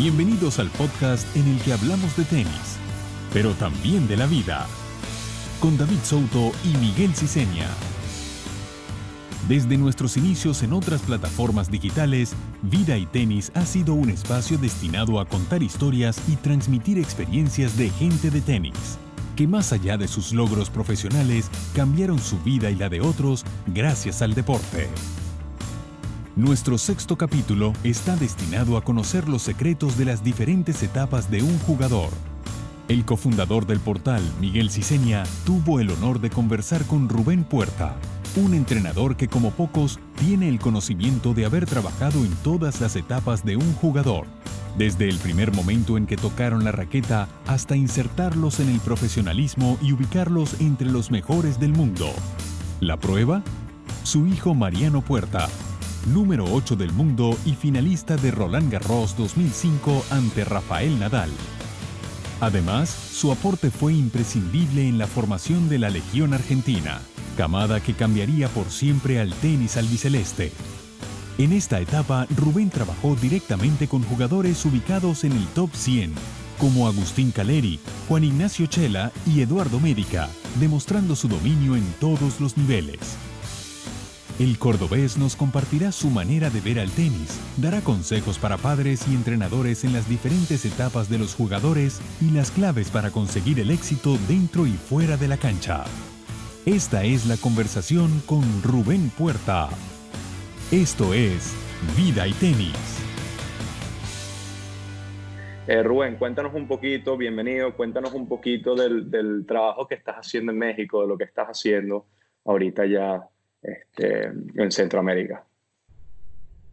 Bienvenidos al podcast en el que hablamos de tenis, pero también de la vida, con David Souto y Miguel Ciseña. Desde nuestros inicios en otras plataformas digitales, Vida y Tenis ha sido un espacio destinado a contar historias y transmitir experiencias de gente de tenis, que más allá de sus logros profesionales, cambiaron su vida y la de otros gracias al deporte. Nuestro sexto capítulo está destinado a conocer los secretos de las diferentes etapas de un jugador. El cofundador del portal, Miguel Ciseña, tuvo el honor de conversar con Rubén Puerta, un entrenador que como pocos tiene el conocimiento de haber trabajado en todas las etapas de un jugador, desde el primer momento en que tocaron la raqueta hasta insertarlos en el profesionalismo y ubicarlos entre los mejores del mundo. ¿La prueba? Su hijo Mariano Puerta, número 8 del mundo y finalista de Roland Garros 2005 ante Rafael Nadal. Además, su aporte fue imprescindible en la formación de la Legión Argentina, camada que cambiaría por siempre al tenis albiceleste. En esta etapa, Rubén trabajó directamente con jugadores ubicados en el top 100, como Agustín Caleri, Juan Ignacio Chela y Eduardo Médica, demostrando su dominio en todos los niveles. El cordobés nos compartirá su manera de ver al tenis, dará consejos para padres y entrenadores en las diferentes etapas de los jugadores y las claves para conseguir el éxito dentro y fuera de la cancha. Esta es la conversación con Rubén Puerta. Esto es Vida y Tenis. Eh, Rubén, cuéntanos un poquito, bienvenido, cuéntanos un poquito del, del trabajo que estás haciendo en México, de lo que estás haciendo ahorita ya este, en Centroamérica.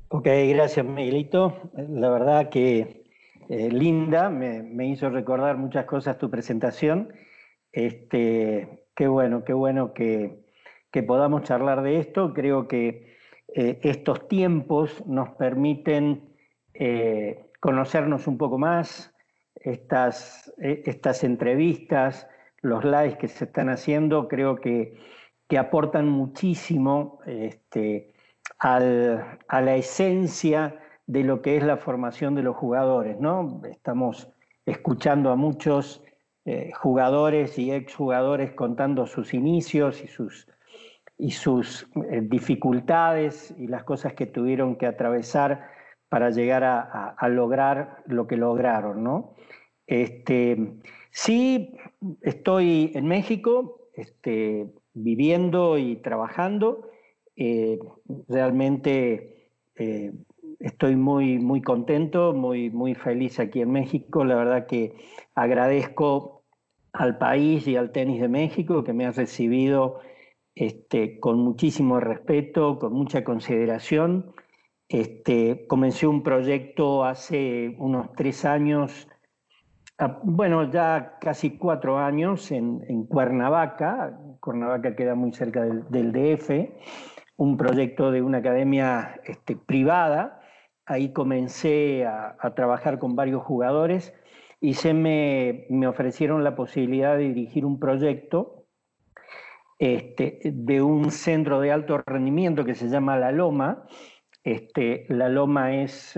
Ok, gracias Miguelito. La verdad que eh, linda, me, hizo recordar muchas cosas tu presentación. Este, qué bueno, qué bueno que, podamos charlar de esto. Creo que eh, estos tiempos nos permiten eh, conocernos un poco más, estas, estas entrevistas, los lives que se están haciendo, creo que que aportan muchísimo este, a la esencia de lo que es la formación de los jugadores. ¿no? Estamos escuchando a muchos eh, jugadores y exjugadores contando sus inicios y sus, y sus eh, dificultades y las cosas que tuvieron que atravesar para llegar a, lograr lo que lograron. ¿no? Este, sí, estoy en México, este, viviendo y trabajando. Eh, realmente eh, estoy muy, muy contento, muy, muy feliz aquí en México. La verdad que agradezco al país y al tenis de México que me ha recibido este, con muchísimo respeto, con mucha consideración. Este, comencé un proyecto hace unos tres años Ah, bueno, ya casi cuatro años en, Cuernavaca, Cuernavaca queda muy cerca del, DF, un proyecto de una academia este, privada. Ahí comencé a, trabajar con varios jugadores y se me, ofrecieron la posibilidad de dirigir un proyecto este, de un centro de alto rendimiento que se llama La Loma, este, la Loma es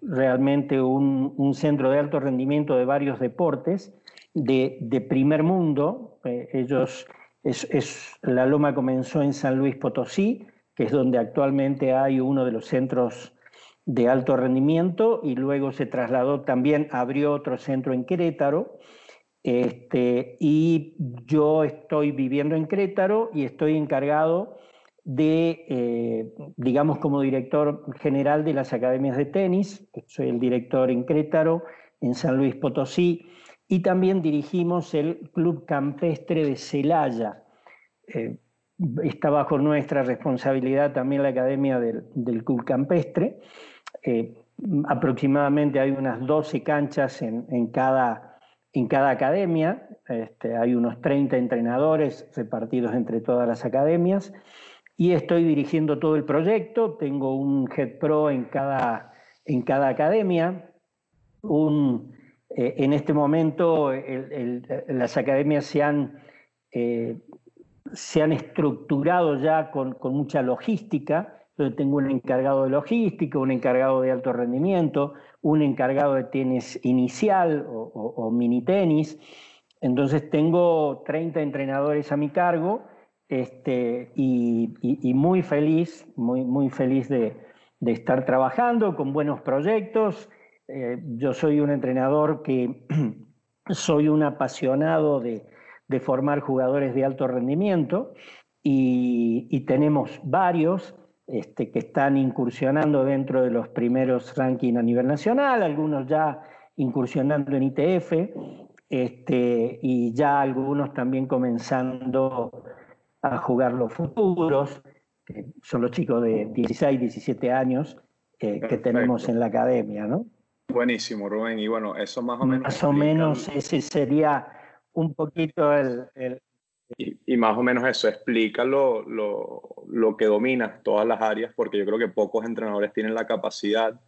realmente un, centro de alto rendimiento de varios deportes de, primer mundo. Eh, ellos, es, la Loma comenzó en San Luis Potosí, que es donde actualmente hay uno de los centros de alto rendimiento, y luego se trasladó también, abrió otro centro en Querétaro. Este, y yo estoy viviendo en Querétaro y estoy encargado de, eh, digamos, como director general de las academias de tenis. Soy el director en Crétaro, en San Luis Potosí, y también dirigimos el Club Campestre de Celaya. Eh, está bajo nuestra responsabilidad también la academia del, Club Campestre. Eh, aproximadamente hay unas 12 canchas en, cada, en cada academia. Este, hay unos 30 entrenadores repartidos entre todas las academias y estoy dirigiendo todo el proyecto. Tengo un Head Pro en cada, en cada academia. Un, eh, en este momento las academias se han, eh, se han estructurado ya con, mucha logística. Tengo un encargado de logística, un encargado de alto rendimiento, un encargado de tenis inicial o, mini tenis. Entonces tengo 30 entrenadores a mi cargo este, y, muy feliz, muy, muy feliz de, estar trabajando con buenos proyectos. Eh, yo soy un entrenador que soy un apasionado de, formar jugadores de alto rendimiento y, tenemos varios este, que están incursionando dentro de los primeros rankings a nivel nacional, algunos ya incursionando en ITF este, y ya algunos también comenzando a jugar los futuros, que son los chicos de 16, 17 años eh, que tenemos en la academia, ¿no? Buenísimo, Rubén. Y bueno, eso más o menos. Más o menos ese sería un poquito el. Y, más o menos eso, explica lo, lo, que dominas todas las áreas, porque yo creo que pocos entrenadores tienen la capacidad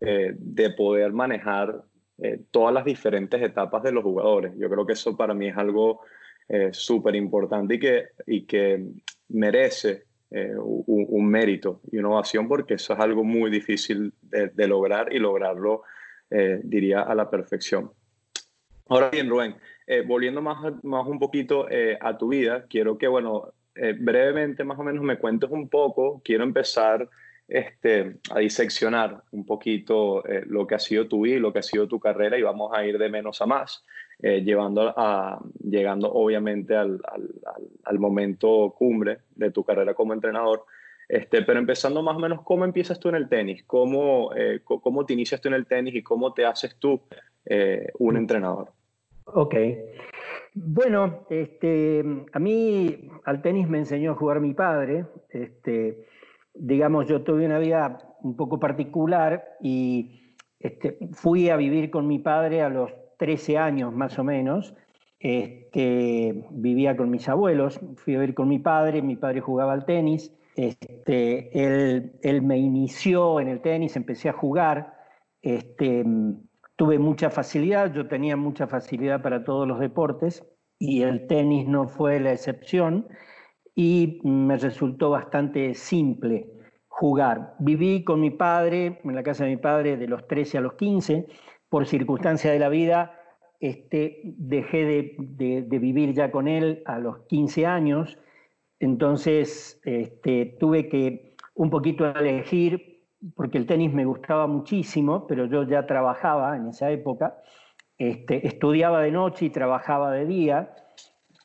eh, de poder manejar eh, todas las diferentes etapas de los jugadores. Yo creo que eso para mí es algo eh, súper importante y que, y que merece un, un, mérito y una ovación, porque eso es algo muy difícil de, de lograr y lograrlo eh, diría, a la perfección. Ahora bien, Rubén, eh, volviendo más, más un poquito eh, a tu vida, quiero que, bueno, brevemente más o menos me cuentes un poco, quiero empezar este, a diseccionar un poquito lo que ha sido tu vida lo que ha sido tu carrera y vamos a ir de menos a más, llevando a, llegando obviamente al, al, momento cumbre de tu carrera como entrenador. Este, pero empezando más o menos, ¿cómo empiezas tú en el tenis? ¿Cómo, eh, cómo te inicias tú en el tenis y cómo te haces tú eh, un entrenador? Ok. Bueno, este, a mí al tenis me enseñó a jugar mi padre. Este, digamos, yo tuve una vida un poco particular y este, fui a vivir con mi padre a los 13 años más o menos. Este, vivía con mis abuelos, fui a vivir con mi padre, mi padre jugaba al tenis este, él, me inició en el tenis, empecé a jugar, este, tuve mucha facilidad, yo tenía mucha facilidad para todos los deportes y el tenis no fue la excepción y me resultó bastante simple jugar. Viví con mi padre, en la casa de mi padre, de los 13 a los 15, por circunstancia de la vida, este, dejé de, de vivir ya con él a los 15 años entonces este, tuve que un poquito elegir, porque el tenis me gustaba muchísimo, pero yo ya trabajaba en esa época, este, estudiaba de noche y trabajaba de día.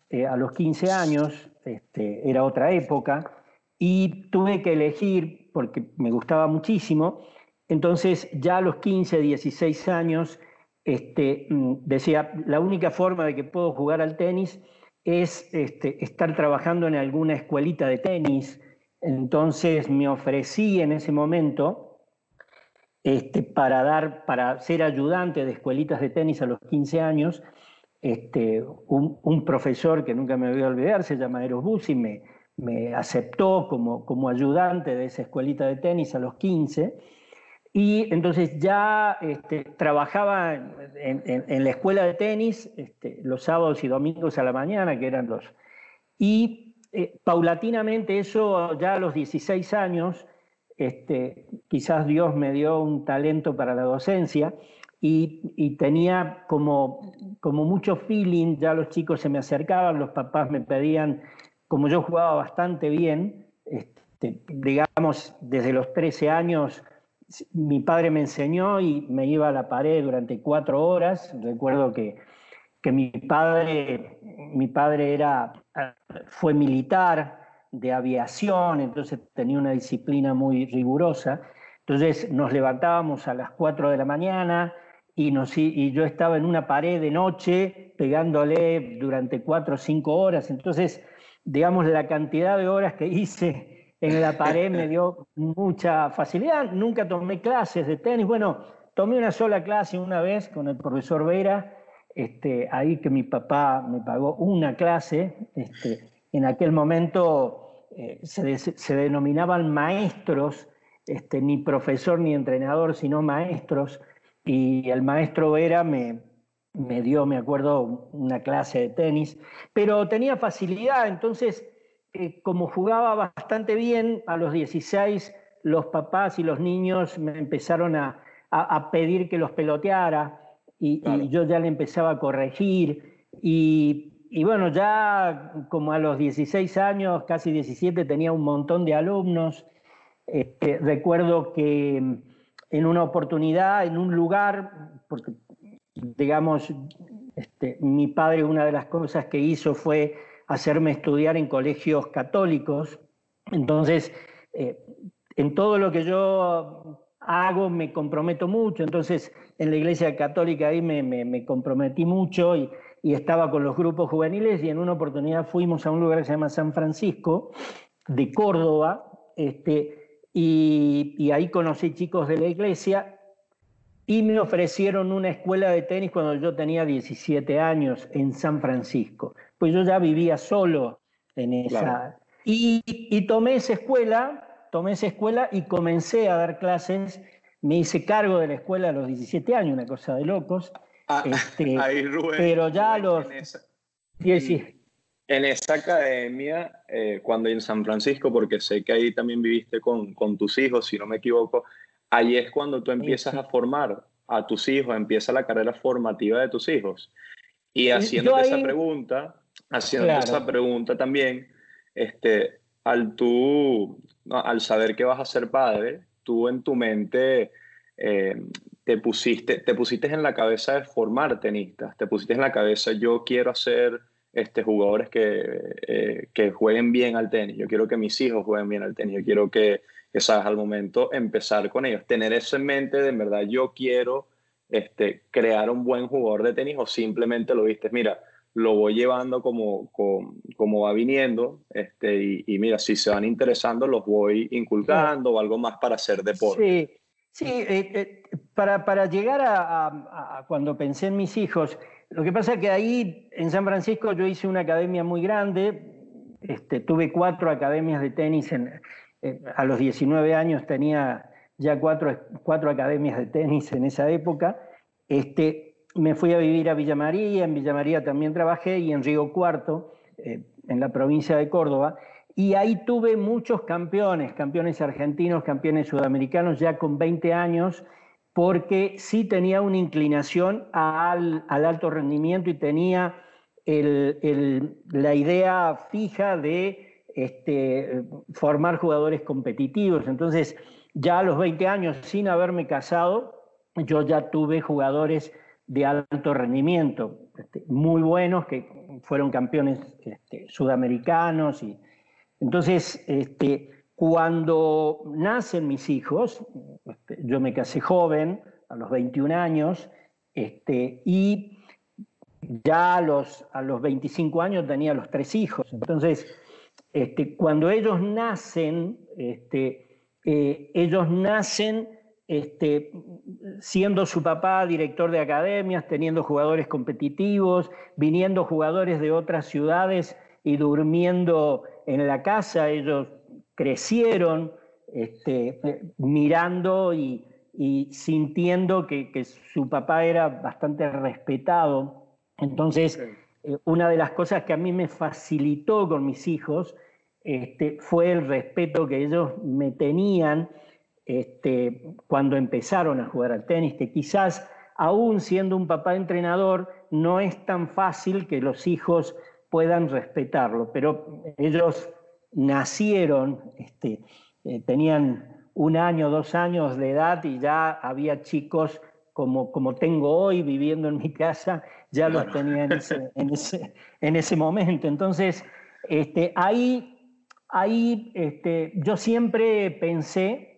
Eh, a los 15 años, este, era otra época, y tuve que elegir, porque me gustaba muchísimo, entonces ya a los 15, 16 años, mm, decía, la única forma de que puedo jugar al tenis es este, estar trabajando en alguna escuelita de tenis. Entonces me ofrecí en ese momento este, para, dar, para ser ayudante de escuelitas de tenis a los 15 años. Este, un, profesor que nunca me voy a olvidar, se llama Eros Bussi, me, me aceptó como, como ayudante de esa escuelita de tenis a los 15 y entonces ya este, trabajaba en, la escuela de tenis este, los sábados y domingos a la mañana, que eran los... Y eh, paulatinamente eso, ya a los 16 años, este, quizás Dios me dio un talento para la docencia y, tenía como, como mucho feeling, ya los chicos se me acercaban, los papás me pedían, como yo jugaba bastante bien, este, digamos, desde los 13 años mi padre me enseñó y me iba a la pared durante cuatro horas. Recuerdo que, que mi, padre, mi padre era, fue militar de aviación, entonces tenía una disciplina muy rigurosa. Entonces nos levantábamos a las cuatro de la mañana y, nos, y yo estaba en una pared de noche pegándole durante cuatro o cinco horas. Entonces, digamos, la cantidad de horas que hice en la pared me dio mucha facilidad. Nunca tomé clases de tenis. Bueno, tomé una sola clase una vez con el profesor Vera, este, ahí que mi papá me pagó una clase. Este, en aquel momento eh, se, denominaban maestros, este, ni profesor ni entrenador, sino maestros. Y el maestro Vera me, me dio, me acuerdo, una clase de tenis, pero tenía facilidad, entonces como jugaba bastante bien, a los 16 los papás y los niños me empezaron a, pedir que los peloteara y, yo ya le empezaba a corregir. Y, bueno, ya como a los 16 años, casi 17, tenía un montón de alumnos. Este, recuerdo que en una oportunidad, en un lugar, porque digamos, este, mi padre una de las cosas que hizo fue hacerme estudiar en colegios católicos. Entonces, eh, en todo lo que yo hago me comprometo mucho, entonces en la iglesia católica ahí me, comprometí mucho y, estaba con los grupos juveniles y en una oportunidad fuimos a un lugar que se llama San Francisco, de Córdoba, este, y, y ahí conocí chicos de la iglesia y me ofrecieron una escuela de tenis cuando yo tenía 17 años en San Francisco, pues yo ya vivía solo en esa... Y, y tomé esa escuela tomé esa escuela y comencé a dar clases. Me hice cargo de la escuela a los 17 años, una cosa de locos. Ah, este, ahí, Rubén, pero ya a los... En esa, en, esa academia, eh, cuando en San Francisco, porque sé que ahí también viviste con, con tus hijos, si no me equivoco, ahí es cuando tú empiezas a formar a tus hijos, empieza la carrera formativa de tus hijos. Y haciendo esa pregunta, haciendo esa pregunta también, este, al tú al saber que vas a ser padre, tú en tu mente eh, te, pusiste, te pusiste en la cabeza de formar tenistas, te pusiste en la cabeza yo quiero hacer este, jugadores que, eh, que jueguen bien al tenis, yo quiero que mis hijos jueguen bien al tenis, yo quiero que, que sabes, al momento empezar con ellos, tener eso en mente de en verdad yo quiero este, crear un buen jugador de tenis o simplemente lo viste, mira, lo voy llevando como, como, va viniendo este, y, mira, si se van interesando los voy inculcando o algo más para hacer deporte. Sí, sí eh, eh, para, para, llegar a, cuando pensé en mis hijos, lo que pasa es que ahí en San Francisco yo hice una academia muy grande, este, tuve cuatro academias de tenis, en, eh, a los 19 años tenía ya cuatro, cuatro academias de tenis en esa época. Este, me fui a vivir a Villa María, en Villa María también trabajé y en Río Cuarto, eh, en la provincia de Córdoba, y ahí tuve muchos campeones, campeones argentinos, campeones sudamericanos, ya con 20 años, porque sí tenía una inclinación al, alto rendimiento y tenía la idea fija de este, formar jugadores competitivos. Entonces, ya a los 20 años, sin haberme casado, yo ya tuve jugadores de alto rendimiento, este, muy buenos, que fueron campeones este, sudamericanos. Y, entonces, este, cuando nacen mis hijos, yo me casé joven, a los 21 años, y ya a los, a los 25 años tenía los tres hijos. Entonces, cuando ellos nacen, eh, ellos nacen este, siendo su papá director de academias, teniendo jugadores competitivos, viniendo jugadores de otras ciudades y durmiendo en la casa, ellos crecieron este, mirando y, sintiendo que, su papá era bastante respetado. Entonces, eh, una de las cosas que a mí me facilitó con mis hijos este, fue el respeto que ellos me tenían este, cuando empezaron a jugar al tenis, que quizás aún siendo un papá entrenador no es tan fácil que los hijos puedan respetarlo, pero ellos nacieron, este, eh, tenían un año, dos años de edad y ya había chicos como, como tengo hoy viviendo en mi casa, ya los tenía en ese, en ese, momento. Entonces, este, ahí, ahí este, yo siempre pensé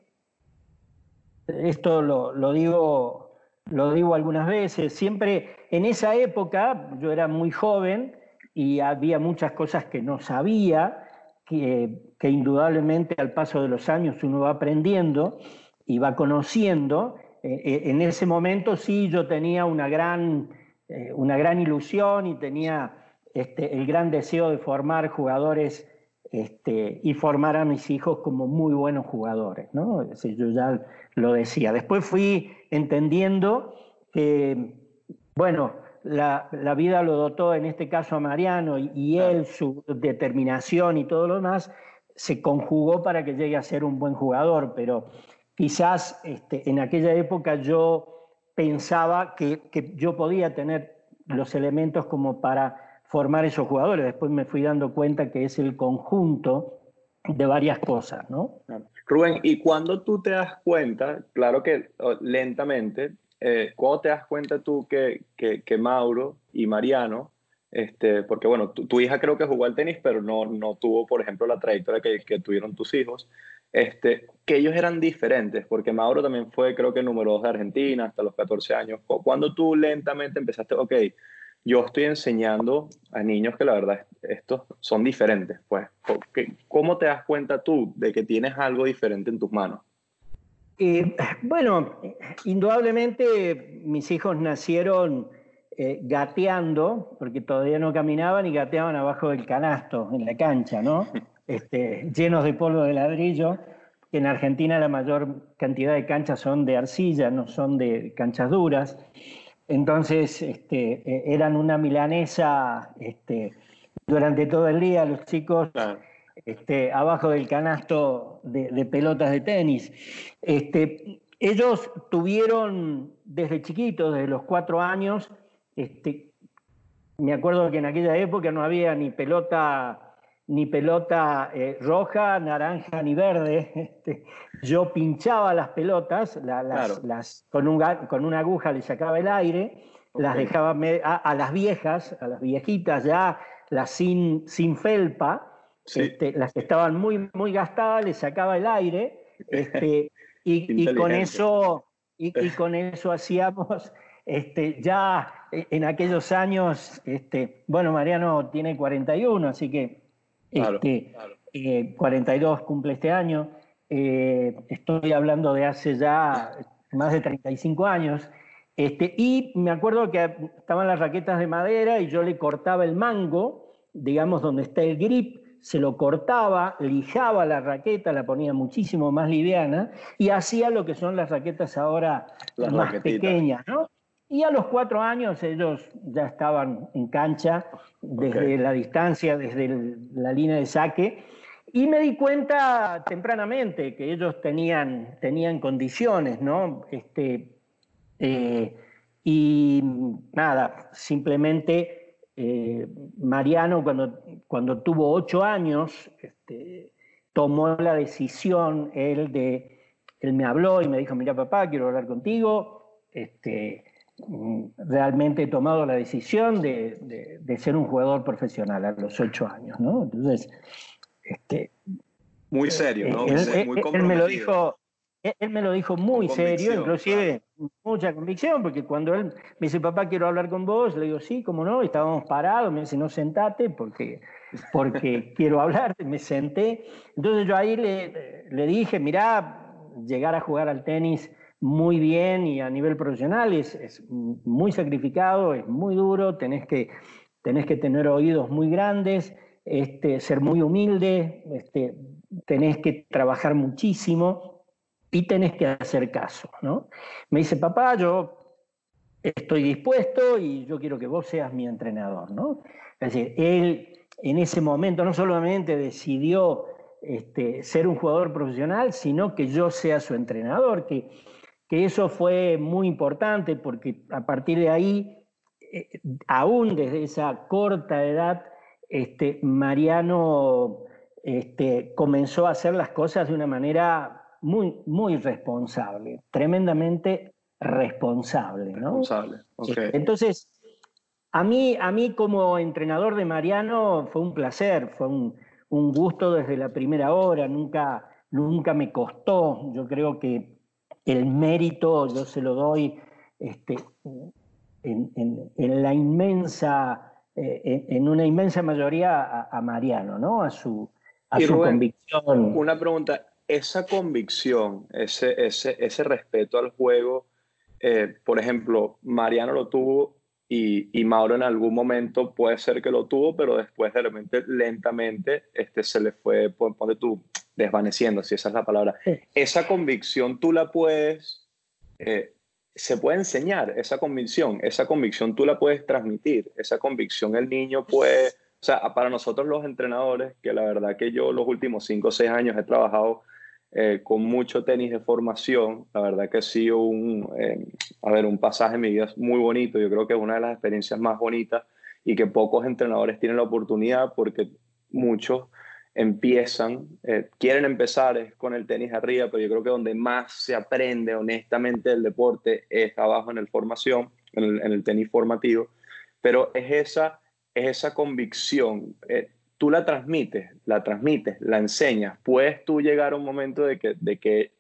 esto lo, digo, lo digo algunas veces, siempre en esa época yo era muy joven y había muchas cosas que no sabía, que, indudablemente al paso de los años uno va aprendiendo y va conociendo. Eh, eh, en ese momento sí yo tenía una gran, eh, una gran ilusión y tenía este, el gran deseo de formar jugadores este, y formar a mis hijos como muy buenos jugadores. ¿no? yo ya lo decía. Después fui entendiendo que, bueno, la, vida lo dotó en este caso a Mariano y, él, su determinación y todo lo demás, se conjugó para que llegue a ser un buen jugador, pero quizás este, en aquella época yo pensaba que, que, yo podía tener los elementos como para formar esos jugadores. Después me fui dando cuenta que es el conjunto de varias cosas, ¿no? Rubén, y cuando tú te das cuenta, claro que lentamente, eh, ¿cuándo te das cuenta tú que, que, que Mauro y Mariano este, porque bueno, tu, hija creo que jugó al tenis, pero no, no tuvo, por ejemplo, la trayectoria que, que, tuvieron tus hijos, este, que ellos eran diferentes, porque Mauro también fue, creo que, número dos de Argentina hasta los 14 años. Cuando tú lentamente empezaste, ok, yo estoy enseñando a niños que la verdad estos son diferentes, pues, ¿cómo te das cuenta tú de que tienes algo diferente en tus manos? Eh, bueno, indudablemente mis hijos nacieron eh, gateando, porque todavía no caminaban y gateaban abajo del canasto, en la cancha, ¿no? Este, llenos de polvo de ladrillo. En Argentina la mayor cantidad de canchas son de arcilla, no son de canchas duras. Entonces este, e, eran una milanesa este, durante todo el día los chicos este, abajo del canasto de, de pelotas de tenis. Este, ellos tuvieron desde chiquitos, desde los cuatro años, este, me acuerdo que en aquella época no había ni pelota, ni pelota eh, roja, naranja ni verde. Este, yo pinchaba las pelotas, las, con, un, con, una aguja le sacaba el aire, las dejaba a, las viejas, a las viejitas ya, las sin, sin felpa, este, las que estaban muy, muy gastadas, le sacaba el aire, este, y, con eso, y, con eso hacíamos este, ya en aquellos años, este, bueno, Mariano tiene 41, así que este, 42 eh, cumple este año. Eh, estoy hablando de hace ya más de 35 años. Este, y me acuerdo que estaban las raquetas de madera y yo le cortaba el mango, digamos donde está el grip, se lo cortaba, lijaba la raqueta, la ponía muchísimo más liviana y hacía lo que son las raquetas ahora más pequeñas, ¿no? Y a los cuatro años ellos ya estaban en cancha desde la distancia, desde la línea de saque. Y me di cuenta tempranamente que ellos tenían, tenían condiciones, ¿no? Este, eh, y nada, simplemente eh, Mariano cuando, cuando tuvo ocho años este, tomó la decisión, él, de, él me habló y me dijo, mira papá, quiero hablar contigo. Este, realmente he tomado la decisión de, ser un jugador profesional a los ocho años, ¿no? Entonces, este, muy serio, ¿no? Él, muy él me lo dijo, él me lo dijo muy serio, inclusive mucha convicción, porque cuando él me dice, papá, quiero hablar con vos, le digo, sí, cómo no, estábamos parados, me dice, no, sentate, porque, porque quiero hablar, me senté. Entonces yo ahí le, le dije, mirá, llegar a jugar al tenis muy bien y a nivel profesional es, muy sacrificado, es muy duro, tenés que, tenés que tener oídos muy grandes, este, ser muy humilde, este, tenés que trabajar muchísimo y tenés que hacer caso. ¿no? Me dice, papá, yo estoy dispuesto y yo quiero que vos seas mi entrenador. ¿no? Es decir, él en ese momento no solamente decidió este, ser un jugador profesional, sino que yo sea su entrenador, que que eso fue muy importante porque a partir de ahí, eh, aún desde esa corta edad, este, Mariano este, comenzó a hacer las cosas de una manera muy, muy responsable, tremendamente responsable. ¿no? Responsable, este, Entonces, a mí, a mí como entrenador de Mariano fue un placer, fue un, un gusto desde la primera hora, nunca, nunca me costó, yo creo que el mérito yo se lo doy este, en, la inmensa, eh, en una inmensa mayoría a, Mariano, ¿no? A su, a su convicción. Una pregunta, esa convicción, ese, ese, ese respeto al juego, eh, por ejemplo, Mariano lo tuvo y, y, Mauro en algún momento puede ser que lo tuvo, pero después de repente lentamente este, se le fue, ponte tú, desvaneciendo, si esa es la palabra. Esa convicción tú la puedes, eh, se puede enseñar, esa convicción, esa convicción tú la puedes transmitir, esa convicción el niño puede O sea, para nosotros los entrenadores, que la verdad que yo los últimos cinco o seis años he trabajado eh, con mucho tenis de formación, la verdad que ha sido un, eh, a ver, un pasaje en mi vida muy bonito, yo creo que es una de las experiencias más bonitas y que pocos entrenadores tienen la oportunidad porque muchos empiezan, eh, quieren empezar con el tenis arriba, pero yo creo que donde más se aprende honestamente el deporte es abajo en el formación, en el, tenis formativo, pero es esa, es esa convicción, eh, tú la transmites, la transmites, la enseñas, puedes tú llegar a un momento de que, de que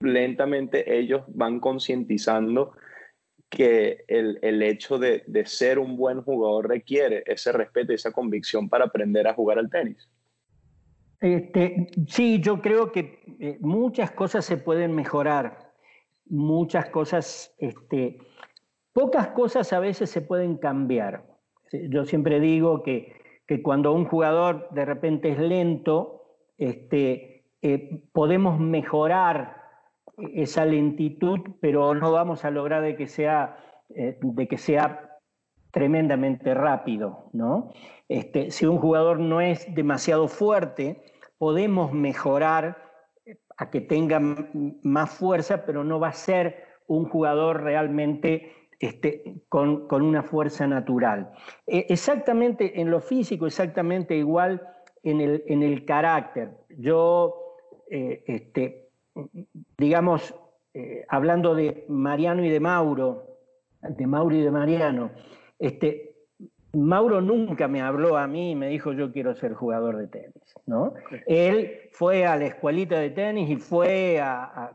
lentamente ellos van concientizando que el, el hecho de, de, ser un buen jugador requiere ese respeto y esa convicción para aprender a jugar al tenis. Este, sí, yo creo que eh, muchas cosas se pueden mejorar, muchas cosas, este, pocas cosas a veces se pueden cambiar. Yo siempre digo que, que cuando un jugador de repente es lento, este, eh, podemos mejorar esa lentitud, pero no vamos a lograr de que sea, eh, de que sea tremendamente rápido. ¿no? Si un jugador no es demasiado fuerte, podemos mejorar a que tenga más fuerza, pero no va a ser un jugador realmente este, con, una fuerza natural. E, exactamente en lo físico, exactamente igual en el, en el carácter. Yo, eh, este, digamos, eh, hablando de Mariano y de Mauro, de Mauro y de Mariano, este, Mauro nunca me habló a mí y me dijo yo quiero ser jugador de tenis, ¿no? Él fue a la escuelita de tenis y fue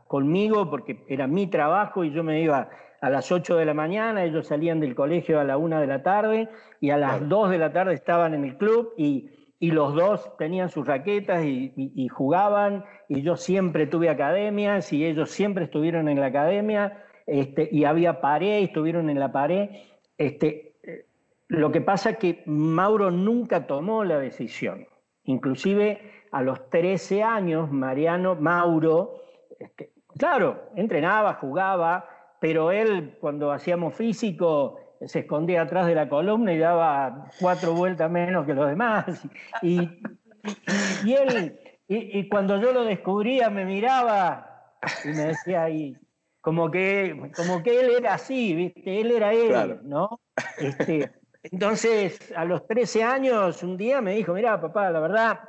conmigo porque era mi trabajo y yo me iba a las 8 de la mañana, ellos salían del colegio a la 1 de la tarde y a las 2 de la tarde estaban en el club y, los dos tenían sus raquetas y, jugaban y yo siempre tuve academias y ellos siempre estuvieron en la academia este, y había pared, estuvieron en la pared. Este, lo que pasa es que Mauro nunca tomó la decisión. Inclusive a los 13 años, Mariano, Mauro, este, claro, entrenaba, jugaba, pero él cuando hacíamos físico se escondía atrás de la columna y daba cuatro vueltas menos que los demás. Y, y él, y, cuando yo lo descubría me miraba y me decía ahí, como que, como que él era así, ¿viste? Él era él, ¿no? Este, entonces, a los 13 años, un día me dijo, mira, papá, la verdad,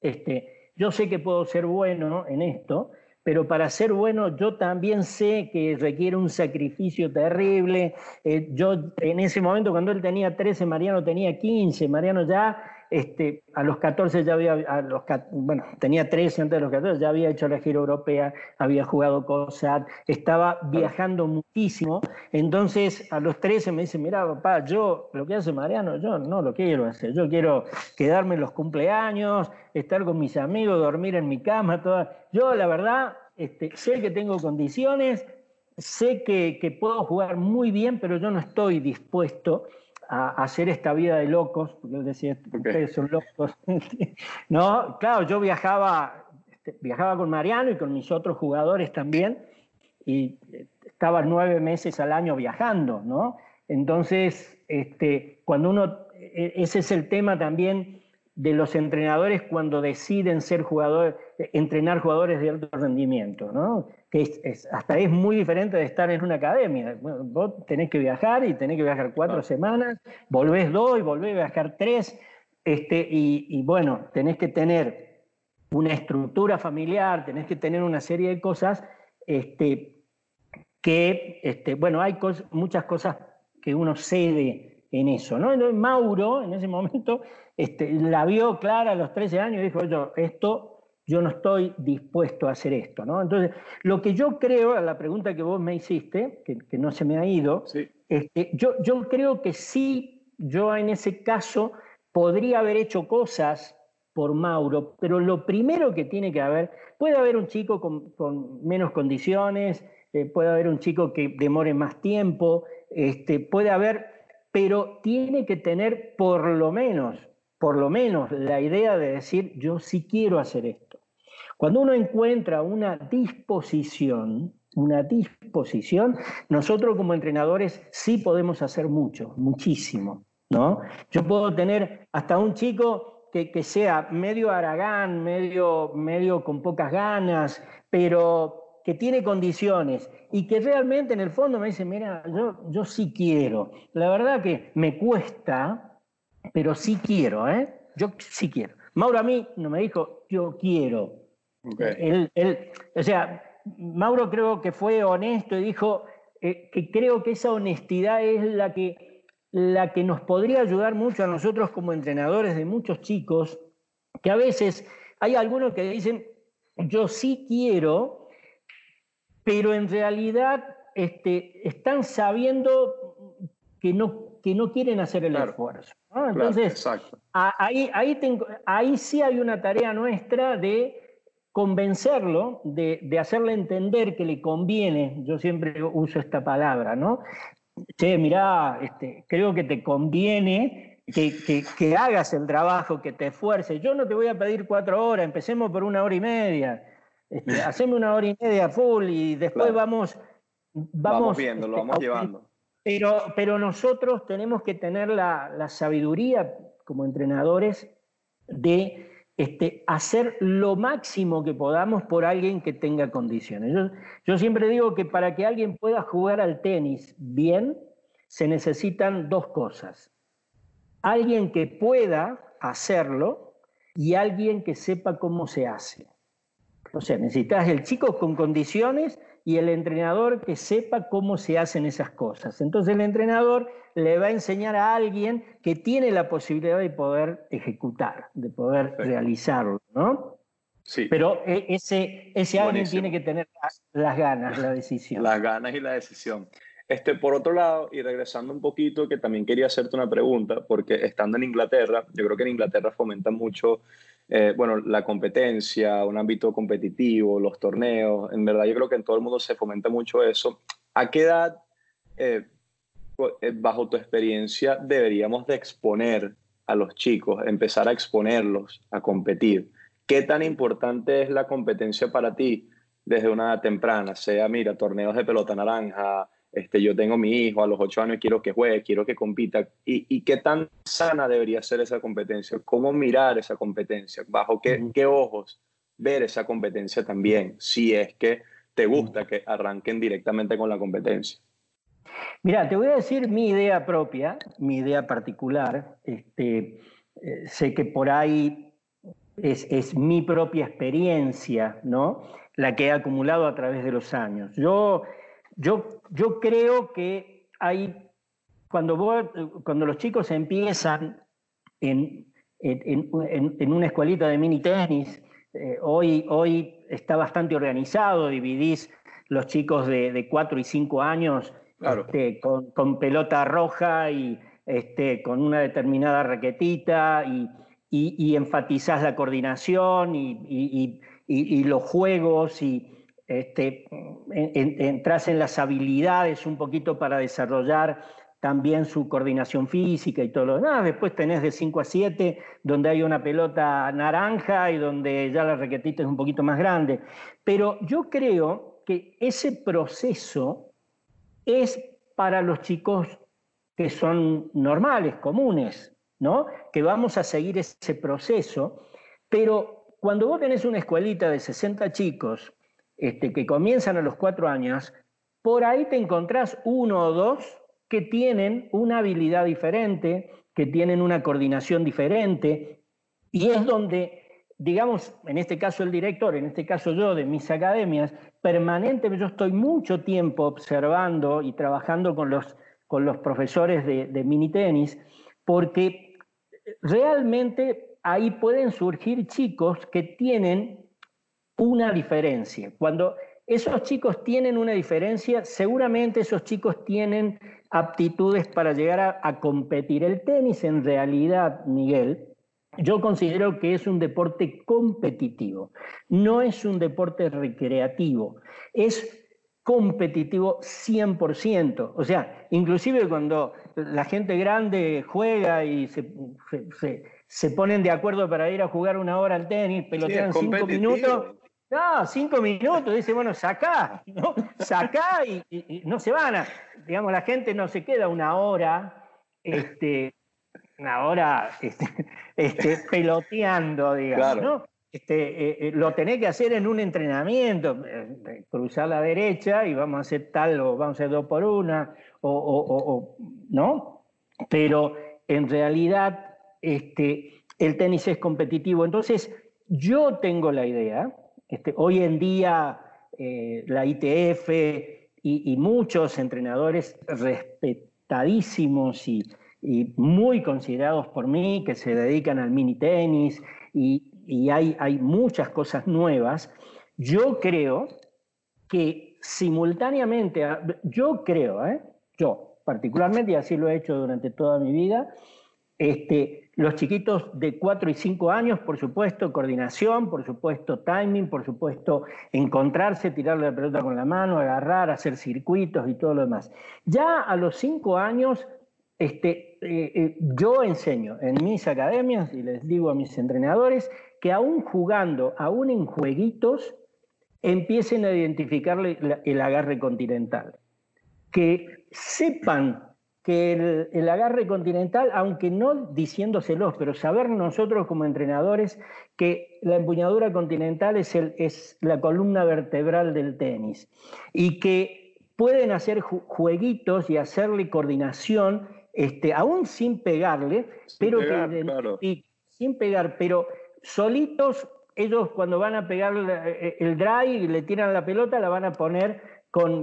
este, yo sé que puedo ser bueno en esto, pero para ser bueno yo también sé que requiere un sacrificio terrible. Eh, yo en ese momento, cuando él tenía 13, Mariano tenía 15, Mariano ya este, a los 14 ya había, a los, bueno, tenía 13 antes de los 14, ya había hecho la gira europea, había jugado COSAT, estaba viajando muchísimo. Entonces, a los 13 me dice, mira, papá, yo, lo que hace Mariano, yo no lo quiero hacer. Yo quiero quedarme en los cumpleaños, estar con mis amigos, dormir en mi cama, toda. Yo, la verdad, este, sé que tengo condiciones, sé que, que puedo jugar muy bien, pero yo no estoy dispuesto a hacer esta vida de locos, porque él decía, ustedes son locos. no, claro, yo viajaba, este, viajaba con Mariano y con mis otros jugadores también, y eh, estaba nueve meses al año viajando, ¿no? Entonces, este, cuando uno, e, ese es el tema también de los entrenadores cuando deciden ser jugadores, entrenar jugadores de alto rendimiento, ¿no? que es, hasta es muy diferente de estar en una academia. vos tenés que viajar y tenés que viajar cuatro semanas, volvés dos y volvés a viajar tres, este, y, bueno, tenés que tener una estructura familiar, tenés que tener una serie de cosas este, que, este, bueno, hay muchas cosas que uno cede en eso, ¿no? Entonces, Mauro, en ese momento, este, la vio clara a los 13 años y dijo, yo, esto yo no estoy dispuesto a hacer esto. ¿no? Entonces, lo que yo creo, a la pregunta que vos me hiciste, que, no se me ha ido, este, yo, yo creo que sí, yo en ese caso podría haber hecho cosas por Mauro, pero lo primero que tiene que haber, puede haber un chico con, menos condiciones, eh, puede haber un chico que demore más tiempo, este, puede haber, pero tiene que tener por lo menos, por lo menos la idea de decir, yo sí quiero hacer esto. Cuando uno encuentra una disposición, una disposición, nosotros como entrenadores sí podemos hacer mucho, muchísimo. ¿no? Yo puedo tener hasta un chico que, que sea medio aragán, medio, medio con pocas ganas, pero que tiene condiciones y que realmente en el fondo me dice, mira, yo, yo sí quiero. La verdad que me cuesta, pero sí quiero, ¿eh? Yo sí quiero. Mauro a mí no me dijo, yo quiero. Él, él, o sea, Mauro creo que fue honesto y dijo eh, que creo que esa honestidad es la que, la que nos podría ayudar mucho a nosotros como entrenadores de muchos chicos, que a veces hay algunos que dicen, yo sí quiero, pero en realidad este, están sabiendo que no, que no quieren hacer el esfuerzo. Entonces, ahí, ahí, tengo, ahí sí hay una tarea nuestra de convencerlo, de, hacerle entender que le conviene, yo siempre uso esta palabra, ¿no? Che, mirá, este, creo que te conviene que, hagas el trabajo, que te esfuerces. Yo no te voy a pedir cuatro horas, empecemos por una hora y media. Este, hacemos una hora y media full y después vamos, vamos... Vamos viendo, lo este, vamos llevando. Pero, pero nosotros tenemos que tener la, la sabiduría como entrenadores de este, hacer lo máximo que podamos por alguien que tenga condiciones. Yo, siempre digo que para que alguien pueda jugar al tenis bien, se necesitan dos cosas. Alguien que pueda hacerlo y alguien que sepa cómo se hace. O sea, necesitas el chico con condiciones y el entrenador que sepa cómo se hacen esas cosas. Entonces el entrenador le va a enseñar a alguien que tiene la posibilidad de poder ejecutar, de poder realizarlo, ¿no? Sí. Pero e, ese, ese alguien tiene que tener las, ganas, la decisión. Las ganas y la decisión. Este, por otro lado, y regresando un poquito, que también quería hacerte una pregunta, porque estando en Inglaterra, yo creo que en Inglaterra fomenta mucho eh, bueno, la competencia, un ámbito competitivo, los torneos, en verdad yo creo que en todo el mundo se fomenta mucho eso. ¿A qué edad, eh, eh, bajo tu experiencia, deberíamos de exponer a los chicos, empezar a exponerlos a competir? ¿Qué tan importante es la competencia para ti desde una edad temprana? Sea, mira, torneos de pelota naranja, este, yo tengo mi hijo a los ocho años, quiero que juegue, quiero que compita. ¿Y, qué tan sana debería ser esa competencia? ¿Cómo mirar esa competencia? ¿Bajo qué, qué ojos ver esa competencia también? Si es que te gusta que arranquen directamente con la competencia. Mira, te voy a decir mi idea propia, mi idea particular. Este, eh, sé que por ahí es, es, mi propia experiencia, ¿no? La que he acumulado a través de los años. Yo yo, yo creo que hay, cuando, cuando los chicos empiezan en, en, una escuelita de mini tenis, eh, hoy, hoy está bastante organizado, dividís los chicos de, de 4 y 5 años este, con, pelota roja y este, con una determinada raquetita y, y, enfatizás la coordinación y, y los juegos y, este, entras en las habilidades un poquito para desarrollar también su coordinación física y todo lo demás. Después tenés de 5 a 7, donde hay una pelota naranja y donde ya la raquetita es un poquito más grande. Pero yo creo que ese proceso es para los chicos que son normales, comunes, ¿no? Que vamos a seguir ese proceso, pero cuando vos tenés una escuelita de 60 chicos este, que comienzan a los cuatro años, por ahí te encontrás uno o dos que tienen una habilidad diferente, que tienen una coordinación diferente, y es donde, digamos, en este caso el director, en este caso yo de mis academias, permanentemente yo estoy mucho tiempo observando y trabajando con los, con los profesores de, de mini tenis, porque realmente ahí pueden surgir chicos que tienen una diferencia. Cuando esos chicos tienen una diferencia, seguramente esos chicos tienen aptitudes para llegar a, competir. El tenis en realidad, Miguel, yo considero que es un deporte competitivo, no es un deporte recreativo, es competitivo 100%. O sea, inclusive cuando la gente grande juega y se, se, ponen de acuerdo para ir a jugar una hora al tenis, pelotean cinco minutos no, cinco minutos, dice, bueno, sacá, ¿no? Sacá y, no se van a, digamos, la gente no se queda una hora este, ahora este, este, peloteando, digamos, ¿no? Este, eh, eh, lo tenés que hacer en un entrenamiento, eh, cruzar la derecha y vamos a hacer tal o vamos a hacer dos por una, o, ¿no? Pero en realidad este, el tenis es competitivo. Entonces, yo tengo la idea, este, hoy en día la ITF y, muchos entrenadores respetadísimos y, muy considerados por mí, que se dedican al mini tenis y, hay muchas cosas nuevas, yo creo que simultáneamente, yo creo, ¿eh? yo particularmente, y así lo he hecho durante toda mi vida, este, los chiquitos de 4 y 5 años, por supuesto, coordinación, por supuesto, timing, por supuesto, encontrarse, tirarle la pelota con la mano, agarrar, hacer circuitos y todo lo demás. Ya a los 5 años, este, eh, eh, yo enseño en mis academias y les digo a mis entrenadores que aún jugando, aún en jueguitos, empiecen a identificar el, agarre continental. Que sepan que el, agarre continental, aunque no diciéndoselos, pero saber nosotros como entrenadores que la empuñadura continental es, el, es la columna vertebral del tenis y que pueden hacer jueguitos y hacerle coordinación, este, aún sin pegarle, pero que, sin pegar, pero solitos, ellos cuando van a pegar eh, el drive y le tiran la pelota, la van a poner con,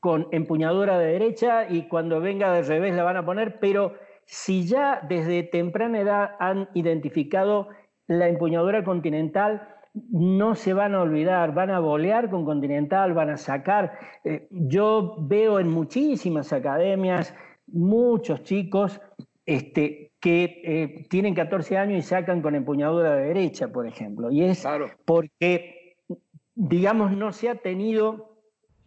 con empuñadura de derecha y cuando venga de revés la van a poner, pero si ya desde temprana edad han identificado la empuñadura continental, no se van a olvidar, van a bolear con Continental, van a sacar. Eh, yo veo en muchísimas academias muchos chicos este, que eh, tienen 14 años y sacan con empuñadura de derecha, por ejemplo. Y es porque, digamos, no se ha tenido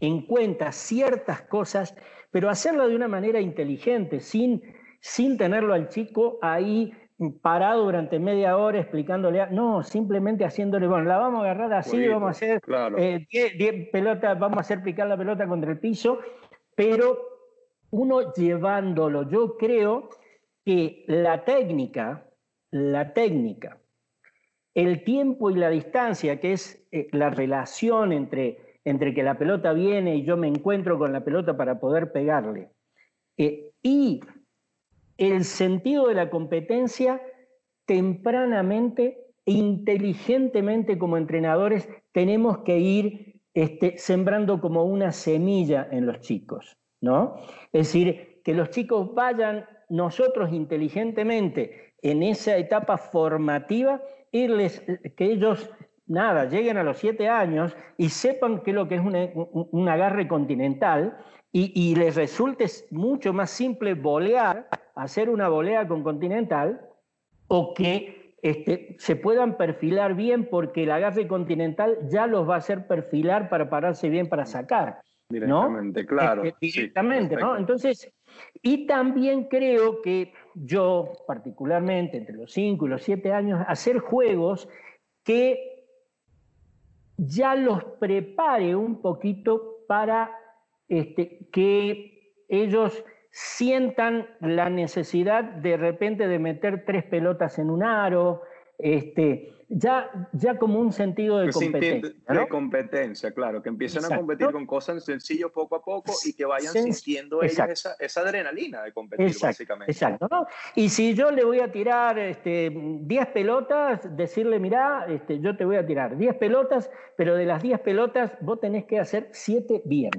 en cuenta ciertas cosas, pero hacerlo de una manera inteligente, sin, sin tenerlo al chico ahí parado durante media hora explicándole, no, simplemente haciéndole, bueno, la vamos a agarrar así, vamos a hacer 10 eh, pelotas, vamos a hacer picar la pelota contra el piso, pero uno llevándolo, yo creo que la técnica, la técnica, el tiempo y la distancia, que es eh, la relación entre, entre que la pelota viene y yo me encuentro con la pelota para poder pegarle, eh, y el sentido de la competencia, tempranamente, inteligentemente como entrenadores, tenemos que ir este, sembrando como una semilla en los chicos, ¿no? Es decir, que los chicos vayan nosotros inteligentemente en esa etapa formativa, irles, que ellos, nada, lleguen a los siete años y sepan qué es lo que es un, agarre continental y, les resulte mucho más simple volear, hacer una volea con continental, o que este, se puedan perfilar bien porque el agarre continental ya los va a hacer perfilar para pararse bien para sacar. Directamente, claro. Este, directamente, ¿no? Entonces, y también creo que yo, particularmente entre los 5 y los 7 años, hacer juegos que ya los prepare un poquito para este, que ellos sientan la necesidad de repente de meter tres pelotas en un aro, este, ya, ya como un sentido de competencia. De competencia, claro, que empiecen a competir con cosas sencillas poco a poco y que vayan sintiendo esa, esa, adrenalina de competir, básicamente. Exacto, ¿no? Y si yo le voy a tirar este, 10 pelotas, decirle, mira, este, yo te voy a tirar 10 pelotas, pero de las 10 pelotas vos tenés que hacer 7 bien,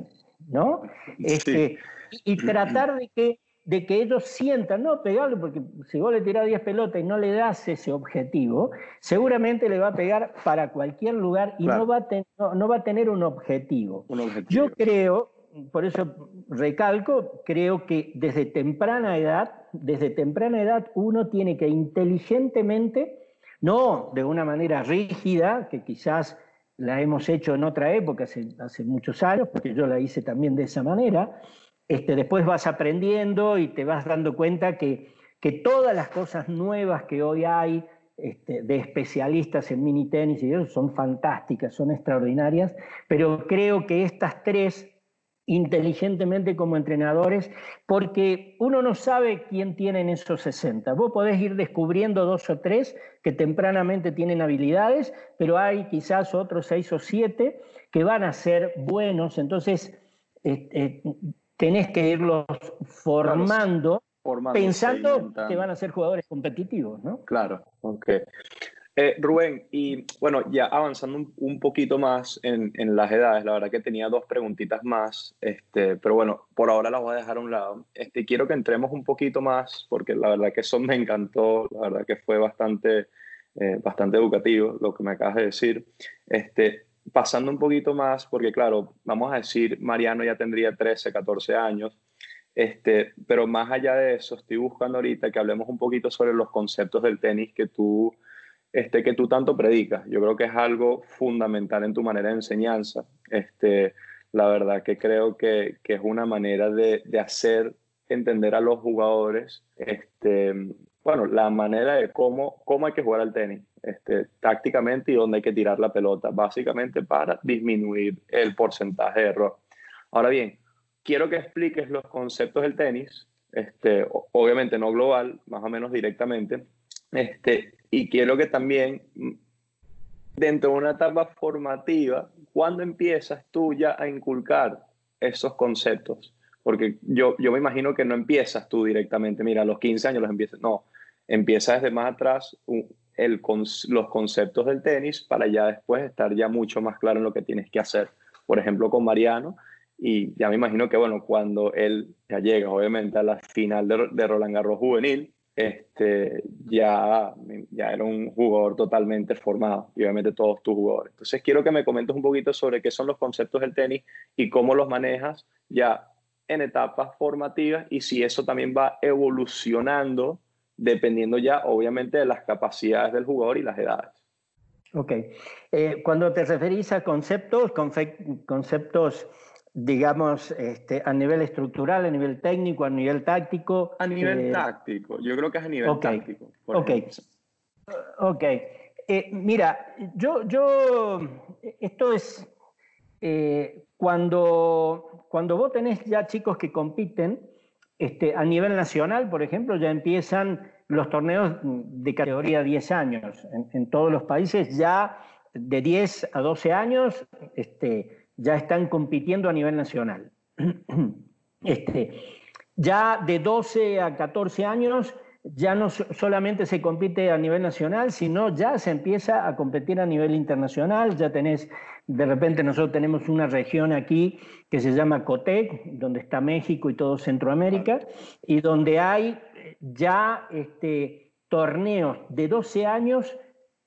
¿no? Este, y tratar de que de que ellos sientan, no pegarlo, porque si vos le tirás 10 pelotas y no le das ese objetivo, seguramente le va a pegar para cualquier lugar y no, va a no, va a tener un objetivo. Yo creo, por eso recalco, creo que desde temprana edad, desde temprana edad uno tiene que inteligentemente, no de una manera rígida, que quizás la hemos hecho en otra época, hace, hace muchos años, porque yo la hice también de esa manera, este, después vas aprendiendo y te vas dando cuenta que, que todas las cosas nuevas que hoy hay este, de especialistas en mini tenis y eso son fantásticas, son extraordinarias, pero creo que estas tres inteligentemente como entrenadores, porque uno no sabe quién tiene esos 60. Vos podés ir descubriendo dos o tres que tempranamente tienen habilidades, pero hay quizás otros seis o siete que van a ser buenos, entonces eh, tenés que irlos formando, pensando que van a ser jugadores competitivos, ¿no? Claro, ok. Eh, Rubén, y bueno, ya avanzando un, poquito más en, las edades, la verdad que tenía dos preguntitas más, este, pero bueno, por ahora las voy a dejar a un lado. Este, quiero que entremos un poquito más, porque la verdad que eso me encantó, la verdad que fue bastante, eh, bastante educativo lo que me acabas de decir. Este, pasando un poquito más, porque claro, vamos a decir, Mariano ya tendría 13, 14 años, este, pero más allá de eso, estoy buscando ahorita que hablemos un poquito sobre los conceptos del tenis que tú este, que tú tanto predicas. Yo creo que es algo fundamental en tu manera de enseñanza. Este, la verdad que creo que, que es una manera de, de, hacer entender a los jugadores, este, bueno, la manera de cómo, cómo hay que jugar al tenis, este, tácticamente y dónde hay que tirar la pelota, básicamente para disminuir el porcentaje de error. Ahora bien, quiero que expliques los conceptos del tenis, este, obviamente no global, más o menos directamente, este, y quiero que también, mm, dentro de una etapa formativa, ¿cuándo empiezas tú ya a inculcar esos conceptos? Porque yo, yo me imagino que no empiezas tú directamente, mira, a los 15 años los empiezas, no, empiezas desde más atrás los conceptos del tenis para ya después estar ya mucho más claro en lo que tienes que hacer. Por ejemplo, con Mariano, y ya me imagino que, bueno, cuando él ya llega, obviamente, a la final de, de Roland Garros juvenil, este, ya, ya era un jugador totalmente formado, y obviamente todos tus jugadores. Entonces quiero que me comentes un poquito sobre qué son los conceptos del tenis y cómo los manejas ya en etapas formativas y si eso también va evolucionando dependiendo ya obviamente de las capacidades del jugador y las edades. Ok. Eh, cuando te referís a conceptos, conceptos digamos, este, a nivel estructural, a nivel técnico, a nivel táctico. A nivel eh, táctico, yo creo que es a nivel táctico. ok, ok. Eh, mira, yo, yo, esto es, eh, cuando, cuando vos tenés ya chicos que compiten, este, a nivel nacional, por ejemplo, ya empiezan los torneos de categoría 10 años. En, en todos los países ya de 10 a 12 años, este, ya están compitiendo a nivel nacional. Este, ya de 12 a 14 años ya no solamente se compite a nivel nacional, sino ya se empieza a competir a nivel internacional. Ya tenés, de repente nosotros tenemos una región aquí que se llama COTEC, donde está México y todo Centroamérica, y donde hay ya este, torneos de 12 años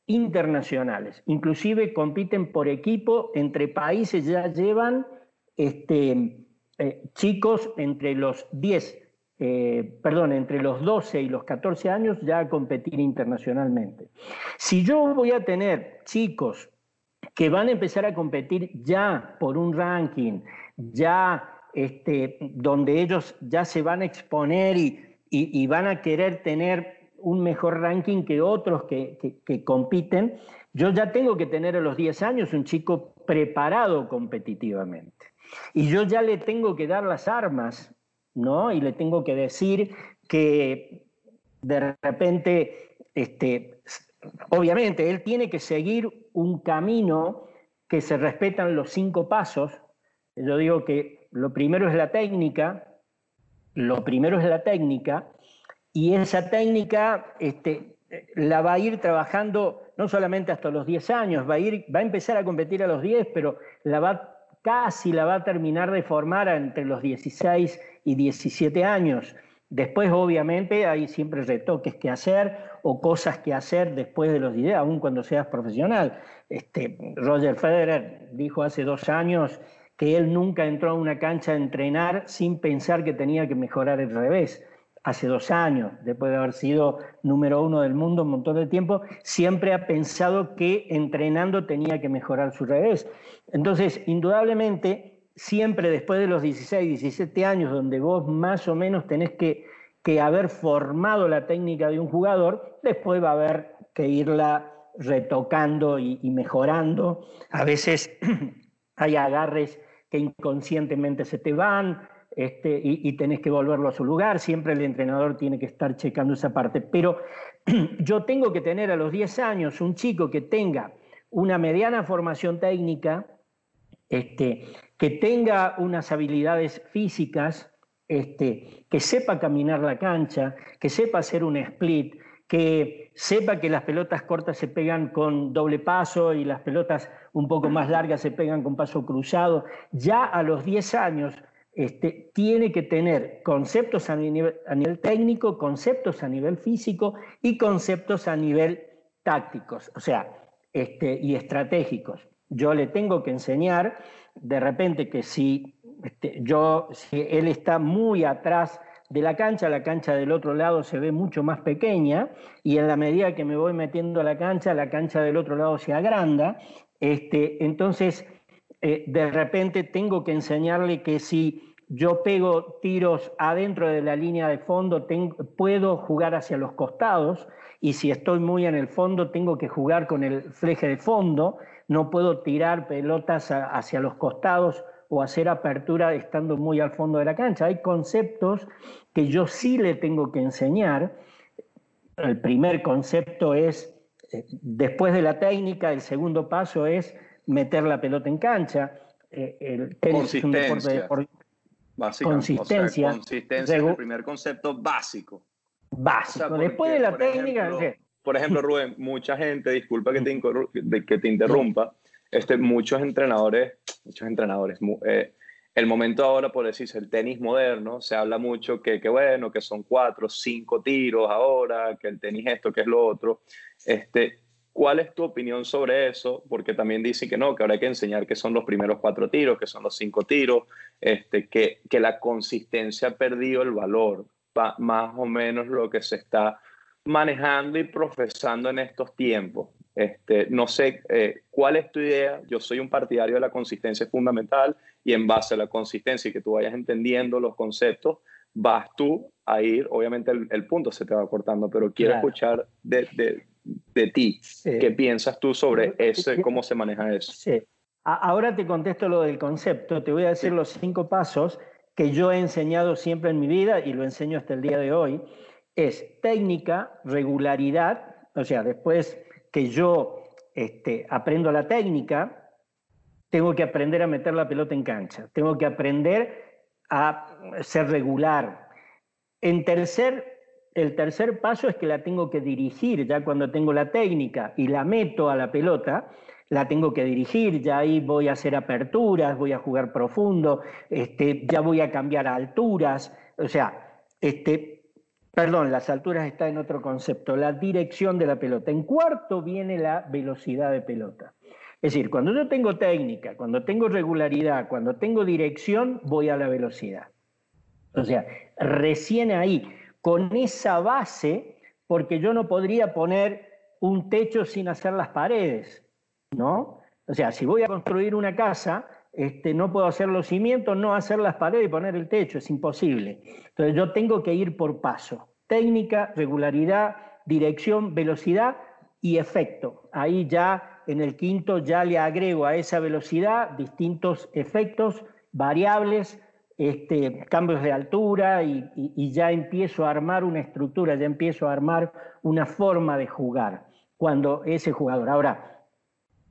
internacionales. Inclusive compiten por equipo entre países, ya llevan este, eh, chicos entre los 10, eh, perdón, entre los 12 y los 14 años ya a competir internacionalmente. Si yo voy a tener chicos que van a empezar a competir ya por un ranking, ya este, donde ellos ya se van a exponer y van a querer tener un mejor ranking que otros que, compiten, yo ya tengo que tener a los 10 años un chico preparado competitivamente. Y yo ya le tengo que dar las armas, ¿no? Y le tengo que decir que de repente, este, obviamente, él tiene que seguir un camino que se respetan los cinco pasos. Yo digo que lo primero es la técnica, lo primero es la técnica, y esa técnica este, la va a ir trabajando no solamente hasta los 10 años, va a, ir, va a empezar a competir a los 10, pero la va, casi la va a terminar de formar entre los 16 y 17 años. Después, obviamente, hay siempre retoques que hacer o cosas que hacer después de los 10, aún cuando seas profesional. Este, Roger Federer dijo hace dos años que él nunca entró a una cancha a entrenar sin pensar que tenía que mejorar el revés hace dos años, después de haber sido número uno del mundo un montón de tiempo, siempre ha pensado que entrenando tenía que mejorar su revés. Entonces, indudablemente, siempre después de los 16, 17 años, donde vos más o menos tenés que, que haber formado la técnica de un jugador, después va a haber que irla retocando y, y mejorando. A veces hay agarres que inconscientemente se te van este, y, tenés que volverlo a su lugar. Siempre el entrenador tiene que estar checando esa parte. Pero yo tengo que tener a los 10 años un chico que tenga una mediana formación técnica, este, que tenga unas habilidades físicas, este, que sepa caminar la cancha, que sepa hacer un split, que sepa que las pelotas cortas se pegan con doble paso y las pelotas un poco más largas se pegan con paso cruzado, ya a los 10 años este, tiene que tener conceptos a nivel, técnico, conceptos a nivel físico y conceptos a nivel tácticos, o sea, este, y estratégicos. Yo le tengo que enseñar de repente que si, este, yo, si él está muy atrás de la cancha, la cancha del otro lado se ve mucho más pequeña y en la medida que me voy metiendo a la cancha, la cancha del otro lado se agranda. Entonces, eh, de repente tengo que enseñarle que si yo pego tiros adentro de la línea de fondo, puedo jugar hacia los costados y si estoy muy en el fondo, tengo que jugar con el fleje de fondo, no puedo tirar pelotas hacia los costados o hacer apertura estando muy al fondo de la cancha. Hay conceptos que yo sí le tengo que enseñar. El primer concepto es, eh, después de la técnica, el segundo paso es meter la pelota en cancha. Eh, el tenis es un deporte de consistencia. consistencia es el primer concepto básico. Básico. después de la técnica... por ejemplo, Rubén, mucha gente, disculpa que te, que te interrumpa, este, muchos entrenadores, muchos entrenadores, eh, el momento ahora, por decirse, el tenis moderno, se habla mucho que, que, bueno, que son cuatro, cinco tiros ahora, que el tenis esto, que es lo otro. Este, ¿Cuál es tu opinión sobre eso? Porque también dicen que no, que ahora hay que enseñar que son los primeros cuatro tiros, que son los cinco tiros, este, que, que la consistencia ha perdido el valor, más o menos lo que se está manejando y profesando en estos tiempos. Este, no sé eh, cuál es tu idea. Yo soy un partidario de la consistencia fundamental y en base a la consistencia y que tú vayas entendiendo los conceptos, vas tú a ir, obviamente el, punto se te va cortando, pero quiero escuchar de, de, de ti. ¿Qué piensas tú sobre ese, cómo se maneja eso? Sí. Ahora te contesto lo del concepto, te voy a decir los cinco pasos que yo he enseñado siempre en mi vida y lo enseño hasta el día de hoy. Es técnica, regularidad, o sea, después que yo este, aprendo la técnica, tengo que aprender a meter la pelota en cancha, tengo que aprender a ser regular. En tercer, el tercer paso es que la tengo que dirigir, ya cuando tengo la técnica y la meto a la pelota, la tengo que dirigir, ya ahí voy a hacer aperturas, voy a jugar profundo, este, ya voy a cambiar alturas, o sea, este, Perdón, las alturas está en otro concepto, la dirección de la pelota. En cuarto viene la velocidad de pelota. Es decir, cuando yo tengo técnica, cuando tengo regularidad, cuando tengo dirección, voy a la velocidad. O sea, recién ahí, con esa base, porque yo no podría poner un techo sin hacer las paredes, ¿no? O sea, si voy a construir una casa, este, no puedo hacer los cimientos, no hacer las paredes y poner el techo, es imposible. Entonces yo tengo que ir por paso técnica, regularidad, dirección, velocidad y efecto. Ahí ya en el quinto ya le agrego a esa velocidad distintos efectos, variables, este, cambios de altura y, ya empiezo a armar una estructura, ya empiezo a armar una forma de jugar cuando ese jugador. Ahora,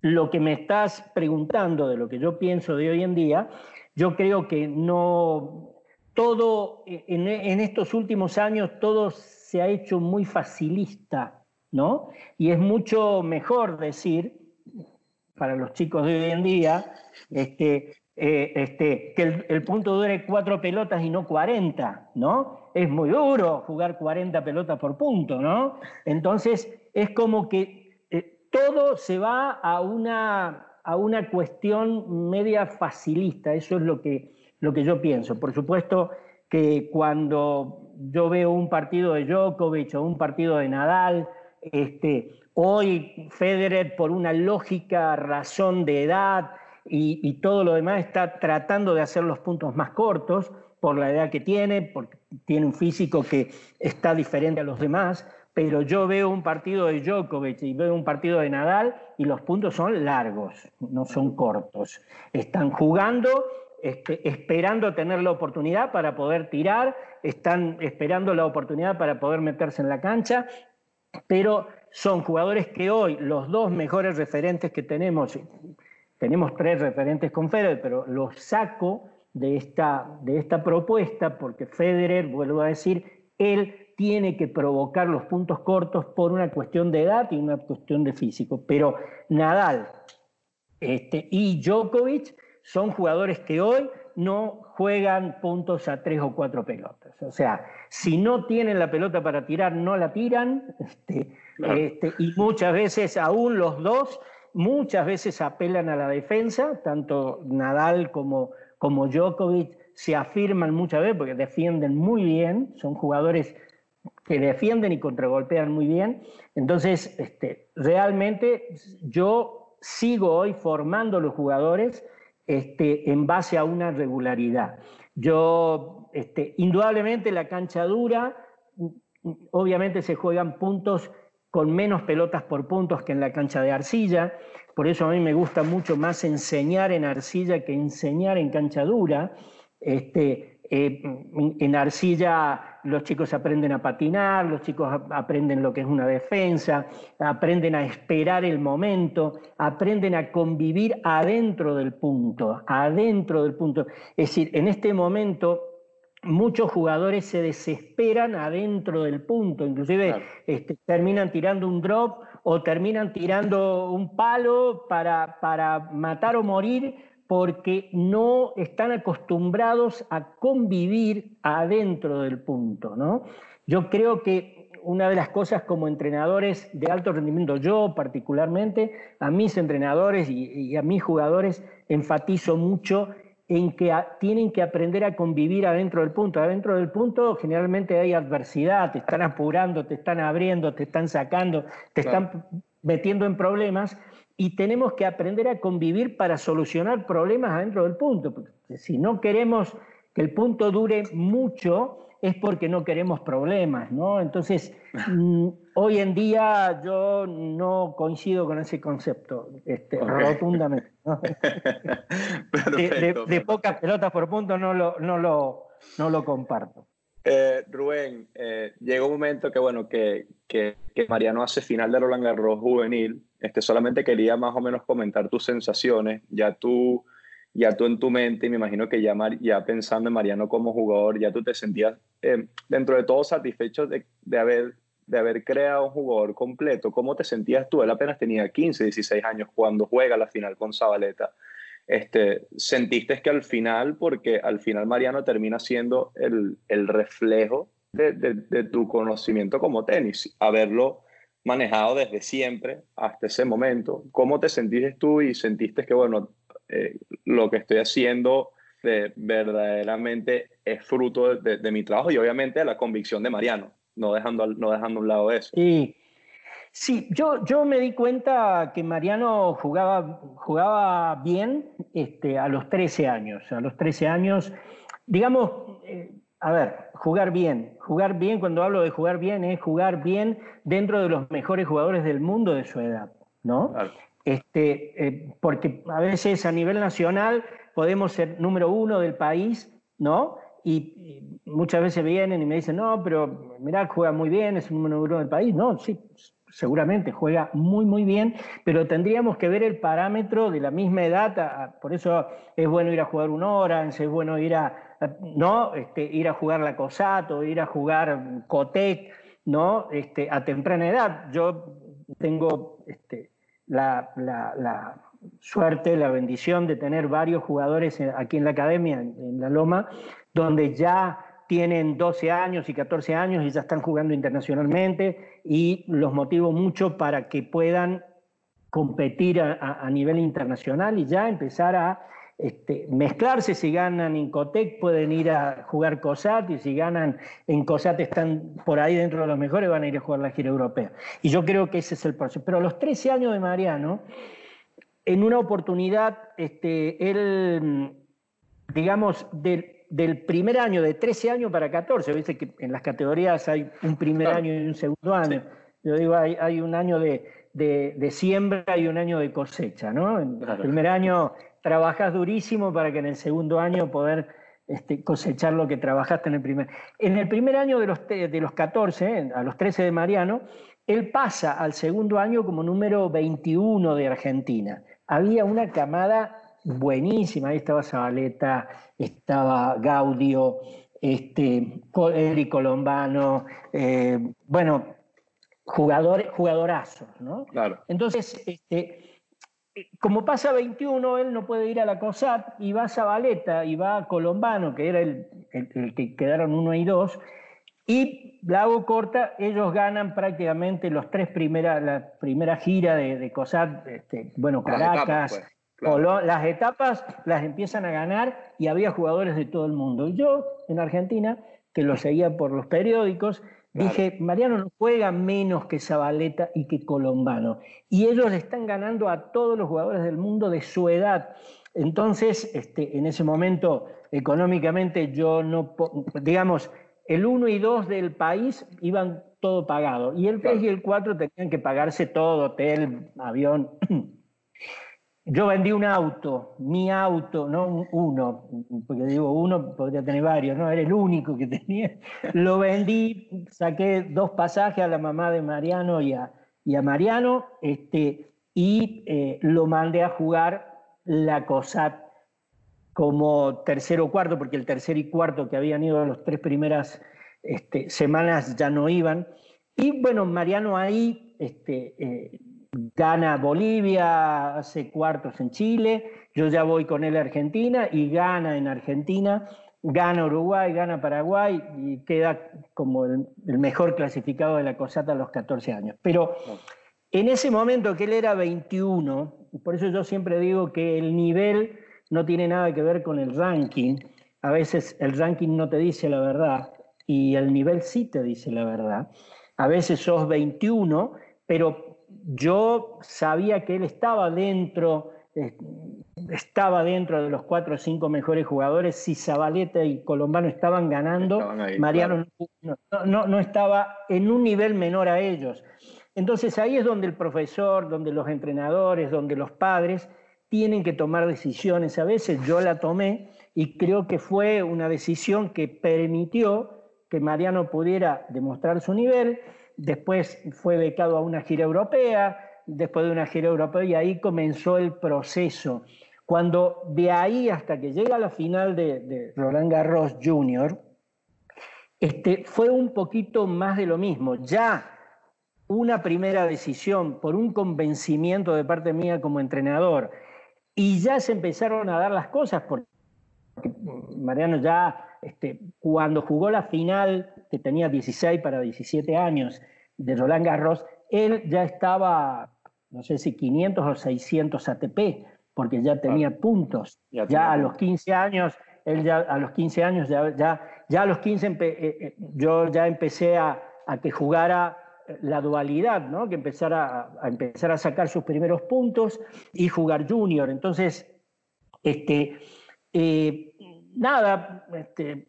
lo que me estás preguntando de lo que yo pienso de hoy en día, yo creo que no, todo, en, estos últimos años, todo se ha hecho muy facilista, ¿no? Y es mucho mejor decir, para los chicos de hoy en día, este, eh, este, que el, punto dure cuatro pelotas y no 40, ¿no? Es muy duro jugar 40 pelotas por punto, ¿no? Entonces, es como que eh, todo se va a una, a una cuestión media facilista, eso es lo que lo que yo pienso. Por supuesto que cuando yo veo un partido de Djokovic o un partido de Nadal, este, hoy Federer por una lógica razón de edad y, todo lo demás está tratando de hacer los puntos más cortos por la edad que tiene, porque tiene un físico que está diferente a los demás, pero yo veo un partido de Djokovic y veo un partido de Nadal y los puntos son largos, no son cortos. Están jugando esperando tener la oportunidad para poder tirar, están esperando la oportunidad para poder meterse en la cancha, pero son jugadores que hoy los dos mejores referentes que tenemos, tenemos tres referentes con Federer, pero los saco de esta, de esta propuesta porque Federer, vuelvo a decir, él tiene que provocar los puntos cortos por una cuestión de edad y una cuestión de físico. Pero Nadal este, y Djokovic son jugadores que hoy no juegan puntos a tres o cuatro pelotas. O sea, si no tienen la pelota para tirar, no la tiran. Este, este, y muchas veces, aún los dos, muchas veces apelan a la defensa, tanto Nadal como, como Djokovic se afirman muchas veces porque defienden muy bien, son jugadores que defienden y contragolpean muy bien. Entonces, este, realmente yo sigo hoy formando los jugadores este, en base a una regularidad. Yo, este, indudablemente la cancha dura, obviamente se juegan puntos con menos pelotas por puntos que en la cancha de arcilla, por eso a mí me gusta mucho más enseñar en arcilla que enseñar en cancha dura. Este, eh, en arcilla los chicos aprenden a patinar, los chicos aprenden lo que es una defensa, aprenden a esperar el momento, aprenden a convivir adentro del punto, adentro del punto. Es decir, en este momento muchos jugadores se desesperan adentro del punto, inclusive este, terminan tirando un drop o terminan tirando un palo para, para matar o morir porque no están acostumbrados a convivir adentro del punto. ¿no? Yo creo que una de las cosas como entrenadores de alto rendimiento, yo particularmente, a mis entrenadores y, a mis jugadores, enfatizo mucho en que tienen que aprender a convivir adentro del punto. Adentro del punto generalmente hay adversidad, te están apurando, te están abriendo, te están sacando, te están metiendo en problemas y tenemos que aprender a convivir para solucionar problemas adentro del punto. si no queremos que el punto dure mucho, es porque no queremos problemas, ¿no? Entonces, hoy en día yo no coincido con ese concepto, este, rotundamente. de, pocas pelotas por punto no lo, no lo, no lo comparto. Eh, Rubén, eh, llega un momento que, bueno, que, que, que Mariano hace final de Roland Garros juvenil este, solamente quería más o menos comentar tus sensaciones. Ya tú, ya tú en tu mente, y me imagino que ya, ya pensando en Mariano como jugador, ya tú te sentías eh, dentro de todo satisfecho de, de, haber, de haber creado un jugador completo. ¿Cómo te sentías tú? Él apenas tenía 15, 16 años cuando juega la final con Zabaleta. Este, ¿Sentiste que al final, porque al final Mariano termina siendo el, el reflejo de, de, de, tu conocimiento como tenis, haberlo manejado desde siempre hasta ese momento. ¿Cómo te sentiste tú y sentiste que, bueno, eh, lo que estoy haciendo eh, verdaderamente es fruto de, mi trabajo y obviamente de la convicción de Mariano, no dejando, no dejando un lado eso? Sí, sí yo, yo me di cuenta que Mariano jugaba, jugaba bien este, a los 13 años. A los 13 años, digamos, eh, a ver, jugar bien. Jugar bien, cuando hablo de jugar bien, es jugar bien dentro de los mejores jugadores del mundo de su edad, ¿no? Este, eh, porque a veces a nivel nacional podemos ser número uno del país, ¿no? Y, muchas veces vienen y me dicen, no, pero mirá, juega muy bien, es el número uno del país. No, sí, seguramente juega muy, muy bien, pero tendríamos que ver el parámetro de la misma edad. por eso es bueno ir a jugar un Orange, es bueno ir a ¿no? Este, ir a jugar la Cosato, ir a jugar Cotec, ¿no? Este, a temprana edad. Yo tengo este, la, suerte, la bendición de tener varios jugadores aquí en la academia, en, La Loma, donde ya tienen 12 años y 14 años y ya están jugando internacionalmente y los motivo mucho para que puedan competir a nivel internacional y ya empezar a este, mezclarse. Si ganan en Cotec pueden ir a jugar COSAT y si ganan en COSAT están por ahí dentro de los mejores van a ir a jugar la gira europea. Y yo creo que ese es el proceso. Pero a los 13 años de Mariano, en una oportunidad, este, él, digamos, del, primer año, de 13 años para 14, viste que en las categorías hay un primer año y un segundo año. Yo digo, hay, un año de, de, siembra y un año de cosecha, ¿no? En el primer año trabajas durísimo para que en el segundo año poder este, cosechar lo que trabajaste en el primer. En el primer año de los, de los 14, a los 13 de Mariano, él pasa al segundo año como número 21 de Argentina. Había una camada buenísima, ahí estaba Zabaleta, estaba Gaudio, este, Eric Colombano, eh, bueno, jugadorazos, ¿no? Claro. Entonces, este, como pasa 21, él no puede ir a la COSAT y va a Zabaleta y va a Colombano, que era el, que quedaron uno y dos, y la hago corta, ellos ganan prácticamente los tres primeras, la primera gira de, de COSAT, este, bueno, Caracas, pues, las etapas las empiezan a ganar y había jugadores de todo el mundo. Y yo, en Argentina, que lo seguía por los periódicos, Dije, Mariano no juega menos que Zabaleta y que Colombano. Y ellos están ganando a todos los jugadores del mundo de su edad. Entonces, este, en ese momento, económicamente, yo no, digamos, el 1 y 2 del país iban todo pagado. Y el 3 y el 4 tenían que pagarse todo, hotel, avión. Yo vendí un auto, mi auto, no uno, porque digo uno, podría tener varios, no, era el único que tenía. Lo vendí, saqué dos pasajes a la mamá de Mariano y a, y a Mariano, este, y eh, lo mandé a jugar la COSAT como tercero o cuarto, porque el tercer y cuarto que habían ido las tres primeras este, semanas ya no iban. Y bueno, Mariano ahí este, eh, gana Bolivia, hace cuartos en Chile, yo ya voy con él a Argentina y gana en Argentina, gana Uruguay, gana Paraguay y queda como el, mejor clasificado de la COSATA a los 14 años. Pero en ese momento que él era 21, por eso yo siempre digo que el nivel no tiene nada que ver con el ranking, a veces el ranking no te dice la verdad y el nivel sí te dice la verdad. A veces sos 21, pero yo sabía que él estaba dentro, estaba dentro de los cuatro o cinco mejores jugadores. Si Zabaleta y Colombano estaban ganando, Mariano no, no, estaba en un nivel menor a ellos. Entonces ahí es donde el profesor, donde los entrenadores, donde los padres tienen que tomar decisiones. A veces yo la tomé y creo que fue una decisión que permitió que Mariano pudiera demostrar su nivel después fue becado a una gira europea, después de una gira europea, y ahí comenzó el proceso. Cuando de ahí hasta que llega la final de, Roland Garros Jr., este, fue un poquito más de lo mismo. Ya una primera decisión por un convencimiento de parte mía como entrenador, y ya se empezaron a dar las cosas, porque Mariano ya este, cuando jugó la final, que tenía 16 para 17 años, de Roland Garros, él ya estaba, no sé si 500 o 600 ATP, porque ya tenía puntos. Ya, a los 15 años, él ya a los 15 años, ya, ya, a los 15 eh, eh, yo ya empecé a, que jugara la dualidad, ¿no? que empezara a, empezar a sacar sus primeros puntos y jugar junior. Entonces, este, eh, nada, este,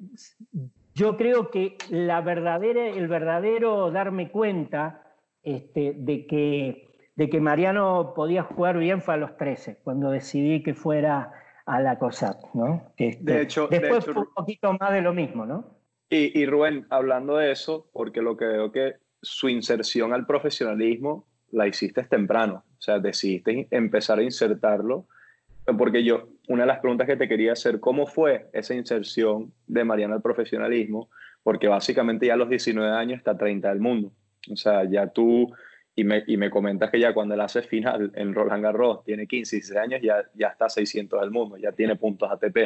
yo creo que la verdadera, el verdadero darme cuenta este, de, que, de que Mariano podía jugar bien fue a los 13, cuando decidí que fuera a la COSAT, ¿no? Este, de hecho, después fue un poquito más de lo mismo, ¿no? Y, y Rubén, hablando de eso, porque lo que veo que su inserción al profesionalismo la hiciste temprano, o sea, decidiste empezar a insertarlo porque yo, una de las preguntas que te quería hacer, ¿cómo fue esa inserción de Mariana al profesionalismo? Porque básicamente ya a los 19 años está 30 del mundo. O sea, ya tú, y me, y me comentas que ya cuando él hace final en Roland Garros, tiene 15, 16 años, ya, ya está 600 del mundo, ya tiene puntos ATP.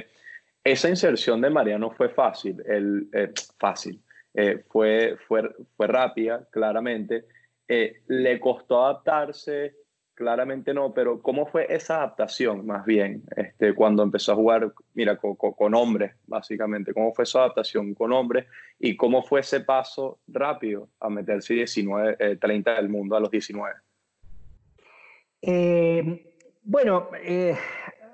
Esa inserción de Mariano fue fácil, el, eh, fácil, eh, fue, fue, fue rápida, claramente. Eh, le costó adaptarse, Claramente no, pero ¿cómo fue esa adaptación más bien este, cuando empezó a jugar, mira, con, hombres, básicamente? ¿Cómo fue esa adaptación con hombres y cómo fue ese paso rápido a meterse 19, 30 eh, del mundo a los 19? Eh, bueno, eh,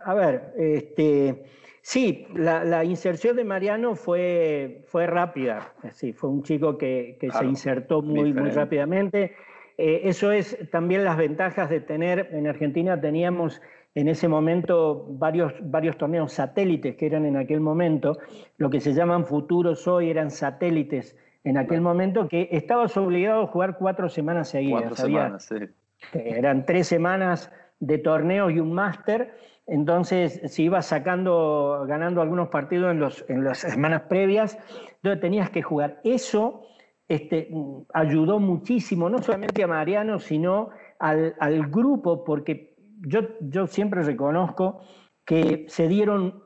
a ver, este, sí, la, inserción de Mariano fue, fue rápida, sí, fue un chico que, se insertó muy, muy rápidamente. Eh, eso es también las ventajas de tener, en Argentina teníamos en ese momento varios, varios torneos satélites que eran en aquel momento, lo que se llaman futuros hoy eran satélites en aquel momento, que estabas obligado a jugar cuatro semanas seguidas. Cuatro semanas, sí. Eran tres semanas de torneos y un máster, entonces si ibas sacando, ganando algunos partidos en, los, en las semanas previas, entonces tenías que jugar. Eso este, ayudó muchísimo, no solamente a Mariano, sino al, grupo, porque yo, yo siempre reconozco que se dieron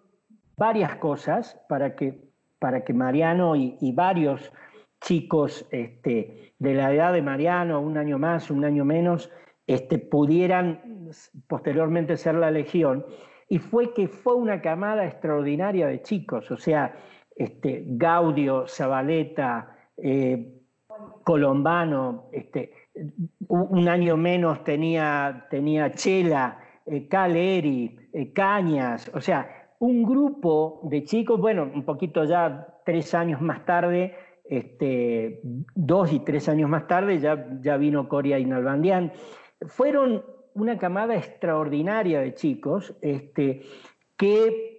varias cosas para que, para que Mariano y, varios chicos este, de la edad de Mariano, un año más, un año menos, este, pudieran posteriormente ser la legión. Y fue que fue una camada extraordinaria de chicos, o sea, este, Gaudio, Zabaleta, eh, Colombano, este, un año menos tenía, tenía Chela, eh, Caleri, eh, Cañas, o sea, un grupo de chicos, bueno, un poquito ya tres años más tarde, este, dos y tres años más tarde ya, ya vino Coria y Nalbandián. Fueron una camada extraordinaria de chicos este, que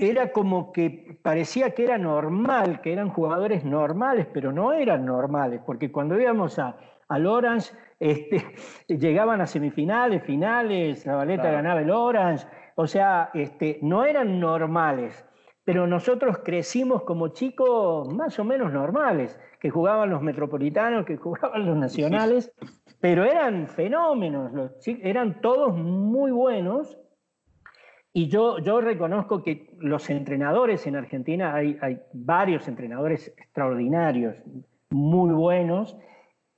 era como que parecía que era normal, que eran jugadores normales, pero no eran normales, porque cuando íbamos a, al Orange, este, llegaban a semifinales, finales, la Valeta ganaba el Orange, o sea, este, no eran normales, pero nosotros crecimos como chicos más o menos normales, que jugaban los metropolitanos, que jugaban los nacionales, pero eran fenómenos, eran todos muy buenos. Y yo, reconozco que los entrenadores en Argentina, hay, varios entrenadores extraordinarios, muy buenos,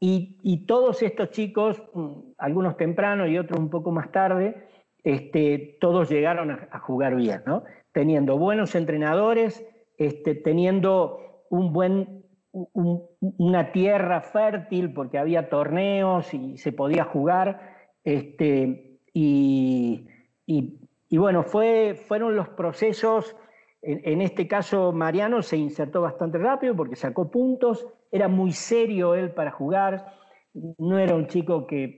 y, todos estos chicos, mm, algunos temprano y otros un poco más tarde, este, todos llegaron a, jugar bien. Teniendo buenos entrenadores, este, teniendo un buen, una tierra fértil porque había torneos y se podía jugar. Este, bueno, fue, fueron los procesos, en, en, este caso Mariano se insertó bastante rápido porque sacó puntos, era muy serio él para jugar, no era un chico que,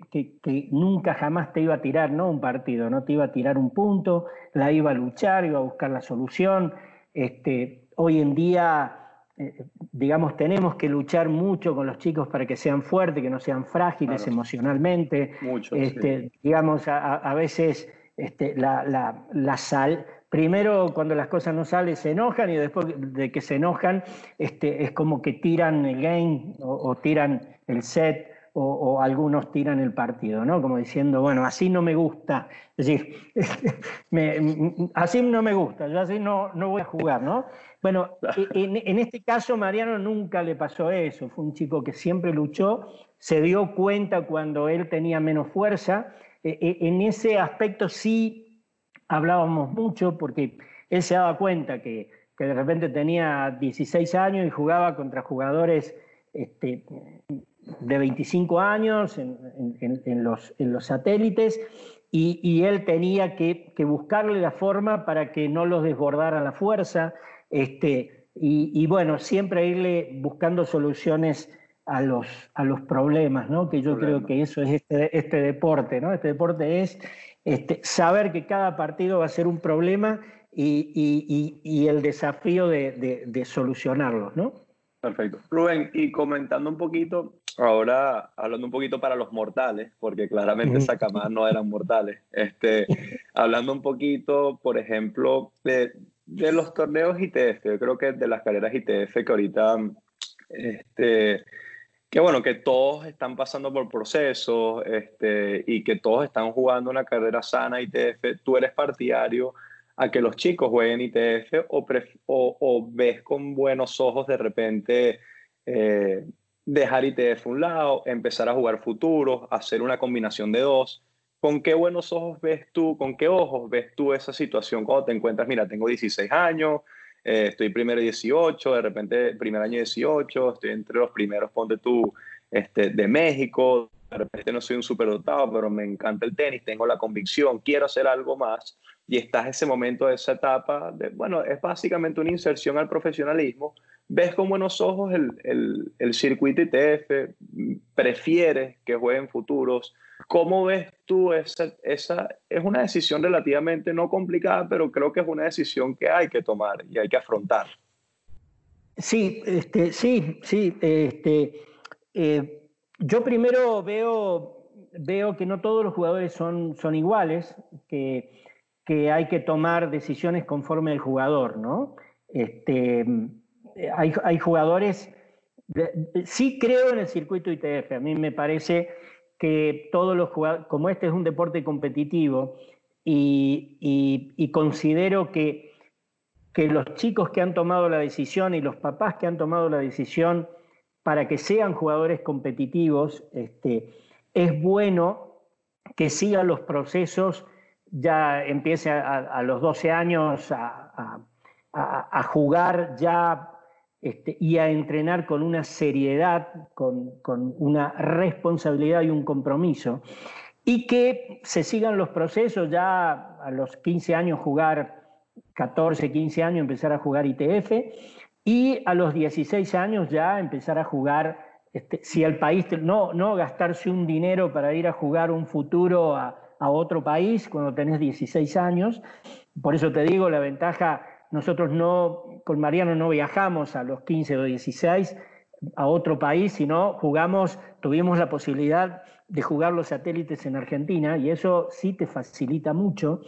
nunca jamás te iba a tirar ¿no? un partido, no te iba a tirar un punto, la iba a luchar, iba a buscar la solución. Este, hoy en día, eh, digamos, tenemos que luchar mucho con los chicos para que sean fuertes, que no sean frágiles emocionalmente. Mucho, este, Digamos, a, veces este, la, la, la, sal, primero cuando las cosas no salen se enojan y después de que se enojan este, es como que tiran el game o, tiran el set o, algunos tiran el partido, ¿no? Como diciendo, bueno, así no me gusta, es decir, así no me gusta, yo así no, no voy a jugar, ¿no? Bueno, e, en, este caso Mariano nunca le pasó eso, fue un chico que siempre luchó, se dio cuenta cuando él tenía menos fuerza, e, e, en ese aspecto sí hablábamos mucho porque él se daba cuenta que, de repente tenía 16 años y jugaba contra jugadores este, de 25 años en, los, satélites y, él tenía que, buscarle la forma para que no los desbordara la fuerza este, y, bueno, siempre irle buscando soluciones a los, a los problemas, ¿no? que yo creo que eso es este, este deporte, ¿no? este deporte es este, saber que cada partido va a ser un problema y, el desafío de, de, solucionarlos, ¿no? Perfecto. Rubén, y comentando un poquito, ahora hablando un poquito para los mortales, porque claramente esa camada no eran mortales, este, hablando un poquito, por ejemplo, de, de los torneos ITF, yo creo que de las carreras ITF que ahorita este, que bueno, que todos están pasando por procesos este, y que todos están jugando una carrera sana ITF, tú eres partidario a que los chicos jueguen ITF o, o, ves con buenos ojos de repente eh, dejar ITF a un lado, empezar a jugar futuros, hacer una combinación de dos. ¿Con qué buenos ojos ves tú, con qué ojos ves tú esa situación cuando te encuentras, mira, tengo 16 años, eh, estoy primero 18, de repente primer año 18, estoy entre los primeros, ponte tú, este, de México, de repente no soy un superdotado, pero me encanta el tenis, tengo la convicción, quiero hacer algo más. y estás ese momento esa etapa, de, bueno, es básicamente una inserción al profesionalismo, ves con buenos ojos el, el, circuito ITF, prefieres que jueguen futuros. ¿Cómo ves tú esa, esa? Es una decisión relativamente no complicada, pero creo que es una decisión que hay que tomar y hay que afrontar. Sí, este, sí, sí. Este, eh, yo primero veo, veo que no todos los jugadores son, son iguales, que, que hay que tomar decisiones conforme al jugador, ¿no? Este, hay, hay jugadores, sí creo en el circuito ITF, a mí me parece que todos los como este es un deporte competitivo, y, considero que que los chicos que han tomado la decisión y los papás que han tomado la decisión para que sean jugadores competitivos, este, es bueno que sigan los procesos, ya empiece a, los 12 años a, jugar ya este, y a entrenar con una seriedad, con, con, una responsabilidad y un compromiso, y que se sigan los procesos ya a los 15 años jugar 14, 15 años empezar a jugar ITF y a los 16 años ya empezar a jugar, este, si el país, no, no gastarse un dinero para ir a jugar un futuro a, a otro país cuando tenés 16 años. Por eso te digo, la ventaja, nosotros no, con Mariano no viajamos a los 15 o 16 a otro país, sino jugamos, tuvimos la posibilidad de jugar los satélites en Argentina y eso sí te facilita mucho.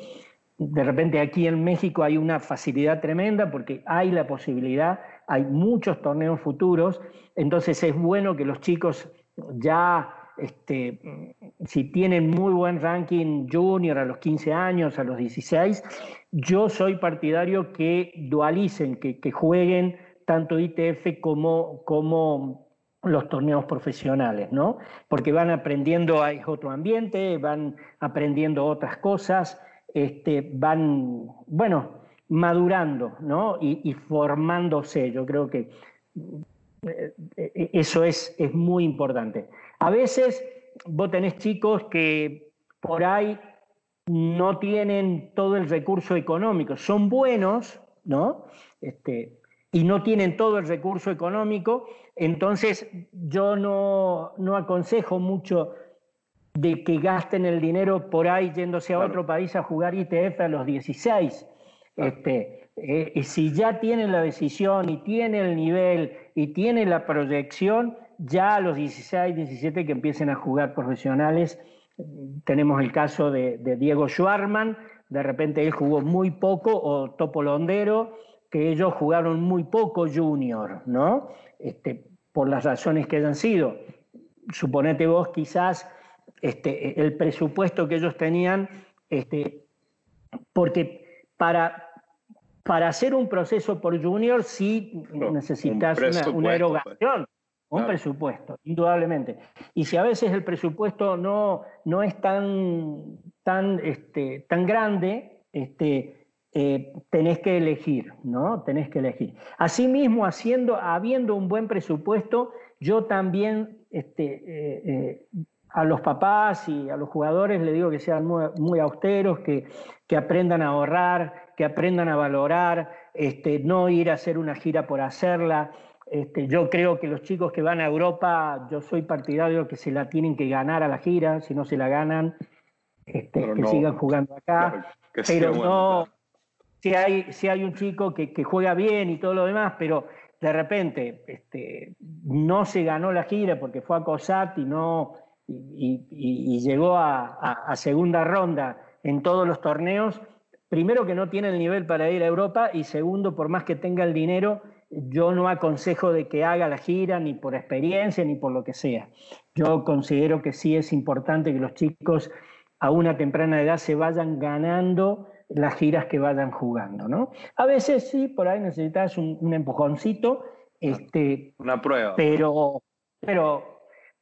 De repente aquí en México hay una facilidad tremenda porque hay la posibilidad, hay muchos torneos futuros, entonces es bueno que los chicos ya, este, si tienen muy buen ranking junior a los 15 años, a los 16, yo soy partidario que dualicen, que, jueguen tanto ITF como, los torneos profesionales, ¿no? Porque van aprendiendo, hay otro ambiente, van aprendiendo otras cosas, este, van, bueno, madurando ¿no? y, formándose. Yo creo que eh, eh, eso es, es muy importante. A veces vos tenés chicos que por ahí no tienen todo el recurso económico, son buenos, ¿no? Este, y no tienen todo el recurso económico, entonces yo no, no aconsejo mucho de que gasten el dinero por ahí yéndose a otro país a jugar ITF a los 16. Este, eh, si ya tienen la decisión y tienen el nivel y tienen la proyección, ya a los 16, 17 que empiecen a jugar profesionales. Tenemos el caso de, Diego Schwarman, de repente él jugó muy poco, o Topo Londero, que ellos jugaron muy poco junior, ¿no? Este, por las razones que hayan sido. Suponete vos quizás este, el presupuesto que ellos tenían, este, porque para, para hacer un proceso por junior sí necesitas una, erogación, un presupuesto, indudablemente. Y si a veces el presupuesto no, no es tan, tan, este, tan grande, este, eh, tenés que elegir, ¿no? Tenés que elegir. Asimismo, haciendo, habiendo un buen presupuesto, yo también este, eh, eh, a los papás y a los jugadores le digo que sean muy, austeros, que, que, aprendan a ahorrar, que aprendan a valorar, este, no ir a hacer una gira por hacerla. Este, yo creo que los chicos que van a Europa, yo soy partidario que se la tienen que ganar a la gira, si no se la ganan, este, que sigan jugando acá. pero no, si hay, si hay un chico que, que, juega bien y todo lo demás, pero de repente este, no se ganó la gira porque fue a COSAT y no y, llegó a, segunda ronda en todos los torneos, primero que no tiene el nivel para ir a Europa y segundo, por más que tenga el dinero, yo no aconsejo de que haga la gira ni por experiencia ni por lo que sea. Yo considero que sí es importante que los chicos a una temprana edad se vayan ganando las giras que vayan jugando, ¿no? A veces sí, por ahí necesitas un, empujoncito, este, una prueba. Pero, pero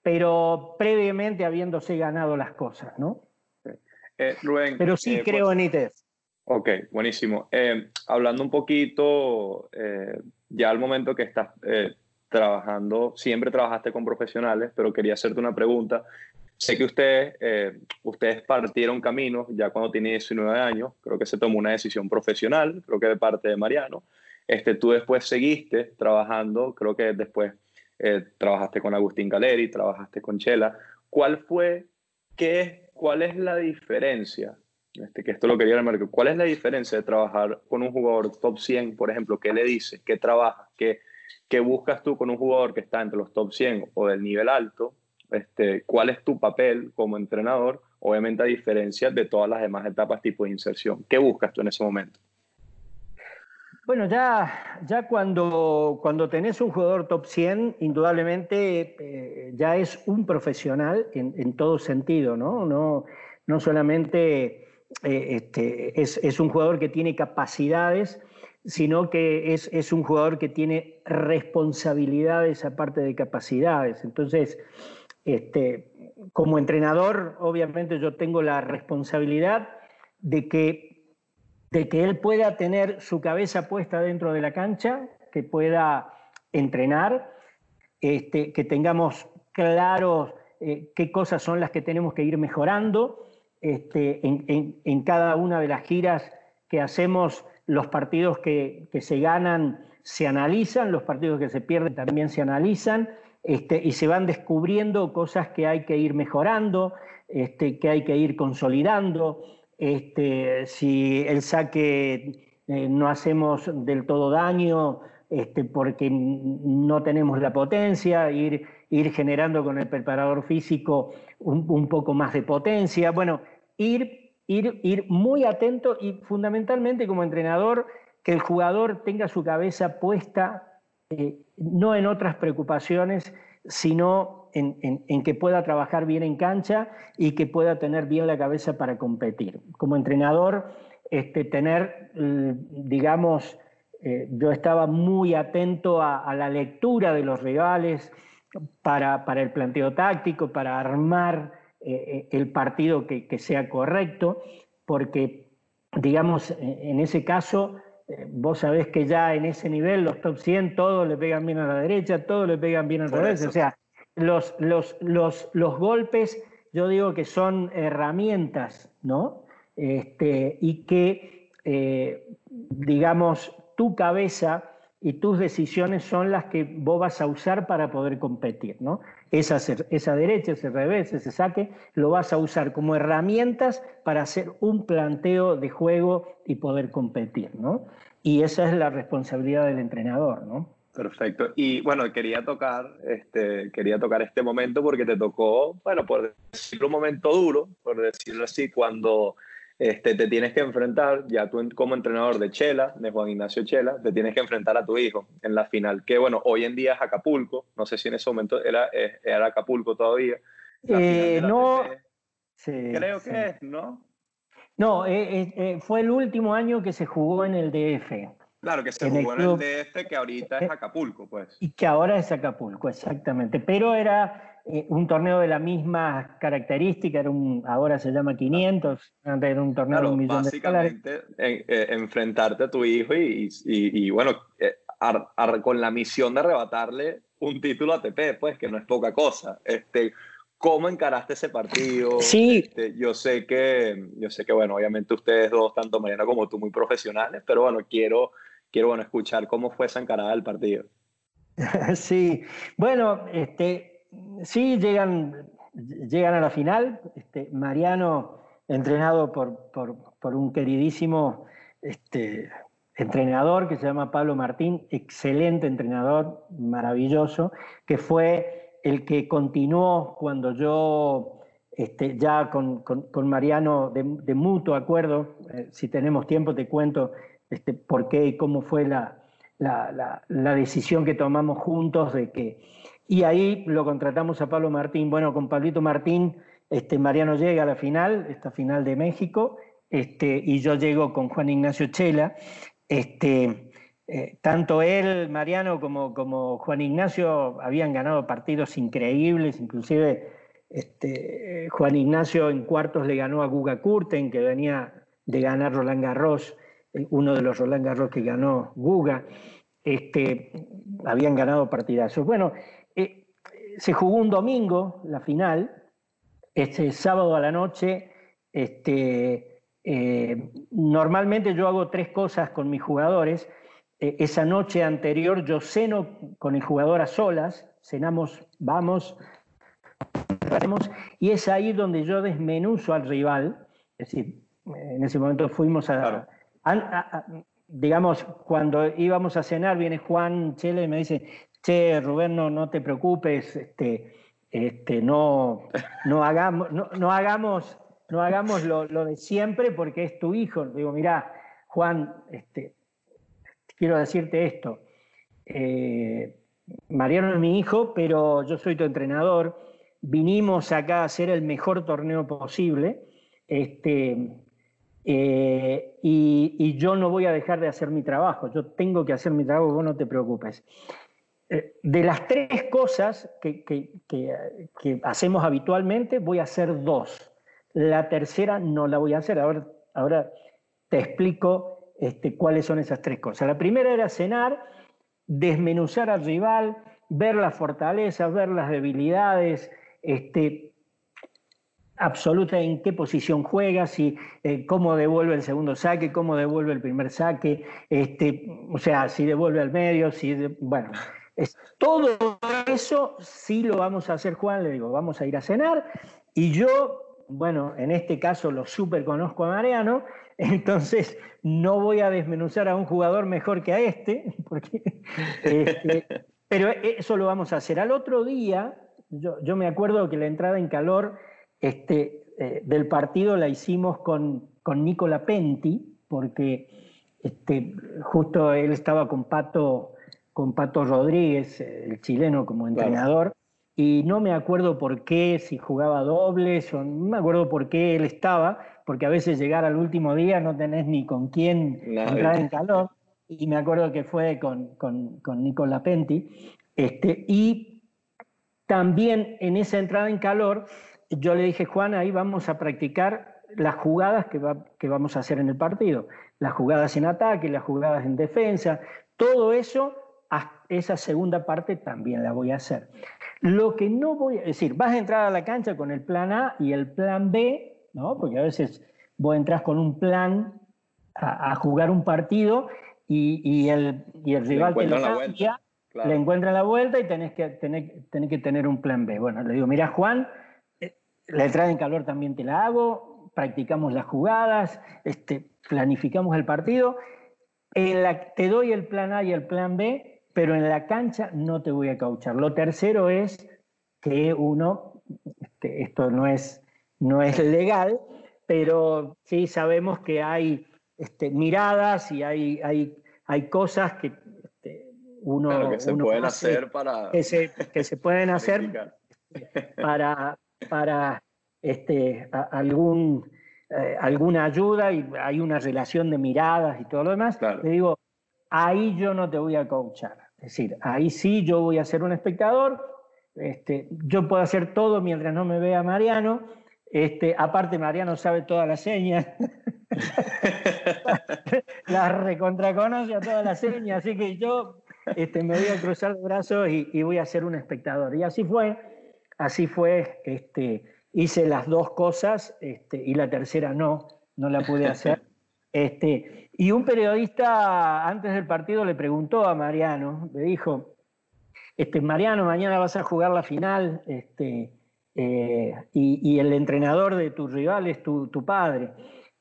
pero previamente habiéndose ganado las cosas, ¿no? Eh, Rubén, pero sí eh, creo en ITF. Ok, buenísimo. Eh, hablando un poquito, ya al momento que estás trabajando, siempre trabajaste con profesionales, pero quería hacerte una pregunta. sé que ustedes, eh, ustedes partieron caminos ya cuando tiene 19 años, creo que se tomó una decisión profesional, creo que de parte de Mariano. Este, tú después seguiste trabajando, creo que después eh, trabajaste con Agustín Galeri, trabajaste con Chela. ¿Cuál fue, qué, cuál es la diferencia? Este, que esto lo quería remarcar. ¿Cuál es la diferencia de trabajar con un jugador top 100, por ejemplo? ¿Qué le dices? ¿Qué trabajas? ¿Qué, ¿Qué buscas tú con un jugador que está entre los top 100 o del nivel alto? Este, ¿Cuál es tu papel como entrenador? Obviamente a diferencia de todas las demás etapas tipo de inserción. ¿Qué buscas tú en ese momento? Bueno, ya, ya cuando, cuando tenés un jugador top 100, indudablemente eh, ya es un profesional en, todo sentido, ¿no? No, no solamente eh, este, es, es, un jugador que tiene capacidades, sino que es, es, un jugador que tiene responsabilidades aparte de capacidades. Entonces, este, como entrenador, obviamente yo tengo la responsabilidad de que de que él pueda tener su cabeza puesta dentro de la cancha, que pueda entrenar, este, que tengamos claros eh, qué cosas son las que tenemos que ir mejorando. Este, en, cada una de las giras que hacemos, los partidos que, se ganan se analizan, los partidos que se pierden también se analizan, este, y se van descubriendo cosas que hay que ir mejorando, este, que hay que ir consolidando. Si el saque eh, no hacemos del todo daño porque no tenemos la potencia, ir, ir generando con el preparador físico un, poco más de potencia. Bueno, ir, ir, ir muy atento y fundamentalmente como entrenador que el jugador tenga su cabeza puesta eh, no en otras preocupaciones, sino en, que pueda trabajar bien en cancha y que pueda tener bien la cabeza para competir. Como entrenador, este, tener, mm, digamos, eh, yo estaba muy atento a, la lectura de los rivales para, el planteo táctico, para armar eh, eh, el partido que, sea correcto, porque, digamos, en ese caso, vos sabés que ya en ese nivel los top 100 todos le pegan bien a la derecha, todos le pegan bien al revés, o sea, los, los, los, los, golpes, yo digo que son herramientas, ¿no? Este, y que, eh, digamos, tu cabeza y tus decisiones son las que vos vas a usar para poder competir, ¿no? Esa, esa derecha, ese revés, ese saque, lo vas a usar como herramientas para hacer un planteo de juego y poder competir, ¿no? Y esa es la responsabilidad del entrenador, ¿no? Perfecto. Y bueno, quería tocar, este, quería tocar este momento porque te tocó, bueno, por decirlo un momento duro, por decirlo así, cuando este, te tienes que enfrentar, ya tú como entrenador de Chela, de Juan Ignacio Chela, te tienes que enfrentar a tu hijo en la final, que bueno, hoy en día es Acapulco, no sé si en ese momento era, era Acapulco todavía. Eh, no, creo que es, ¿no? No, eh, eh, fue el último año que se jugó en el DF. Claro, que se jugó en el DF, que ahorita es eh, Acapulco, pues. Y que ahora es Acapulco, exactamente. Pero era eh, un torneo de la misma característica, era un, ahora se llama 500, antes era un torneo de un millón de dólares. Eh, enfrentarte a tu hijo y, y, bueno, con la misión de arrebatarle un título ATP, pues, que no es poca cosa. Este, ¿Cómo encaraste ese partido? Sí. Este, yo sé que, yo sé que, bueno, obviamente ustedes dos, tanto Mariana como tú, muy profesionales, pero bueno, quiero quiero bueno, escuchar cómo fue esa encarada del partido. Sí, bueno, este, sí llegan, llegan a la final. Este, Mariano, entrenado por, por, un queridísimo este, entrenador que se llama Pablo Martín, excelente entrenador, maravilloso, que fue el que continuó cuando yo este, ya con, con, Mariano de, mutuo acuerdo, eh, si tenemos tiempo te cuento por qué y cómo fue la, decisión que tomamos juntos de que... Y ahí lo contratamos a Pablo Martín. Bueno, con Pablito Martín, este, Mariano llega a la final, esta final de México, este, y yo llego con Juan Ignacio Chela. Este, eh, tanto él, Mariano, como, como Juan Ignacio habían ganado partidos increíbles, inclusive este, Juan Ignacio en cuartos le ganó a Guga Kurten, que venía de ganar Roland Garros uno de los Roland Garros que ganó Guga, este, habían ganado partidazos. Bueno, eh, se jugó un domingo la final este sábado a la noche, este, eh, normalmente yo hago tres cosas con mis jugadores. Eh, esa noche anterior yo ceno con el jugador a solas, cenamos, vamos, y es ahí donde yo desmenuzo al rival. Es decir, en ese momento fuimos a, digamos, cuando íbamos a cenar, viene Juan Chele y me dice, che, Rubén, no, no te preocupes, este, este, no, no hagamos, no, hagamos, no hagamos lo, de siempre porque es tu hijo. Digo, mira, Juan, este, quiero decirte esto. Eh, Mariano es mi hijo, pero yo soy tu entrenador. Vinimos acá a hacer el mejor torneo posible. Este, eh, y, yo no voy a dejar de hacer mi trabajo, yo tengo que hacer mi trabajo, vos no te preocupes. Eh, de las tres cosas que, hacemos habitualmente, voy a hacer dos. La tercera no la voy a hacer. Ahora, te explico este, cuáles son esas tres cosas. La primera era cenar, desmenuzar al rival, ver las fortalezas, ver las debilidades, este, absoluta en qué posición juega, si, eh, cómo devuelve el segundo saque, cómo devuelve el primer saque, este, o sea, si devuelve al medio, si bueno, es, todo eso sí lo vamos a hacer Juan, le digo, vamos a ir a cenar y yo, bueno, en este caso lo súper conozco a Mariano, entonces no voy a desmenuzar a un jugador mejor que a este, este, pero eso lo vamos a hacer. Al otro día, yo, yo me acuerdo que la entrada en calor este, eh, del partido la hicimos con, con Nicola Penti, porque este, justo él estaba con Pato, con Pato Rodríguez, el chileno, como entrenador, y no me acuerdo por qué, si jugaba dobles, o no me acuerdo por qué él estaba, porque a veces llegar al último día no tenés ni con quién entrar en calor, y me acuerdo que fue con, con, con Nicola Penti, este, y también en esa entrada en calor yo le dije, Juan, ahí vamos a practicar las jugadas que, que vamos a hacer en el partido, las jugadas en ataque, las jugadas en defensa, todo eso, esa segunda parte también la voy a hacer. Lo que no voy a decir, vas a entrar a la cancha con el plan A y el plan B, ¿no? porque a veces vos entras con un plan a, jugar un partido y, el, el rival te lo cambia, le encuentra la vuelta y tenés que, tenés que tener un plan B. Bueno, le digo, mira Juan, la entrada en calor también te la hago, practicamos las jugadas, este, planificamos el partido. En la, te doy el plan A y el plan B, pero en la cancha no te voy a cauchar. Lo tercero es que uno, este, esto no es, no es legal, pero sí sabemos que hay este, miradas y hay, hay, hay cosas que este, uno, que se pueden hacer para que se, que se pueden hacer para, para este, algún, eh, alguna ayuda y hay una relación de miradas y todo lo demás, le digo, ahí yo no te voy a coachar. Es decir, ahí sí yo voy a ser un espectador, este, yo puedo hacer todo mientras no me vea Mariano, este, aparte Mariano sabe todas las señas, las recontraconoce a todas las señas, así que yo este, me voy a cruzar de brazos y, y voy a ser un espectador. Y así fue, Así fue, este, hice las dos cosas este, y la tercera no, no la pude hacer. Este, y un periodista antes del partido le preguntó a Mariano, le dijo, este, Mariano, mañana vas a jugar la final este, eh, y, el entrenador de tu rival es tu, padre.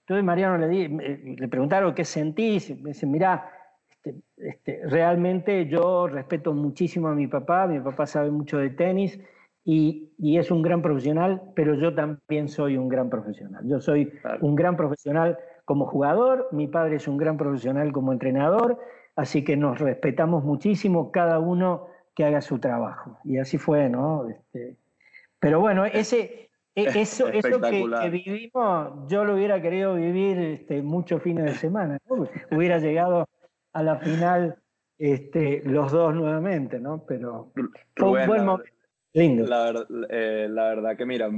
Entonces Mariano le, le preguntaron qué sentís, me dice, mirá, este, este, realmente yo respeto muchísimo a mi papá, mi papá sabe mucho de tenis, y, es un gran profesional, pero yo también soy un gran profesional. Yo soy un gran profesional como jugador, mi padre es un gran profesional como entrenador, así que nos respetamos muchísimo cada uno que haga su trabajo. Y así fue, ¿no? Este, pero bueno, ese, e, eso, eso que, vivimos, yo lo hubiera querido vivir este, muchos fines de semana, hubiera llegado a la final este, los dos nuevamente, ¿no? Pero fue un buen momento. Lindo. La, eh, la, verdad que, mira,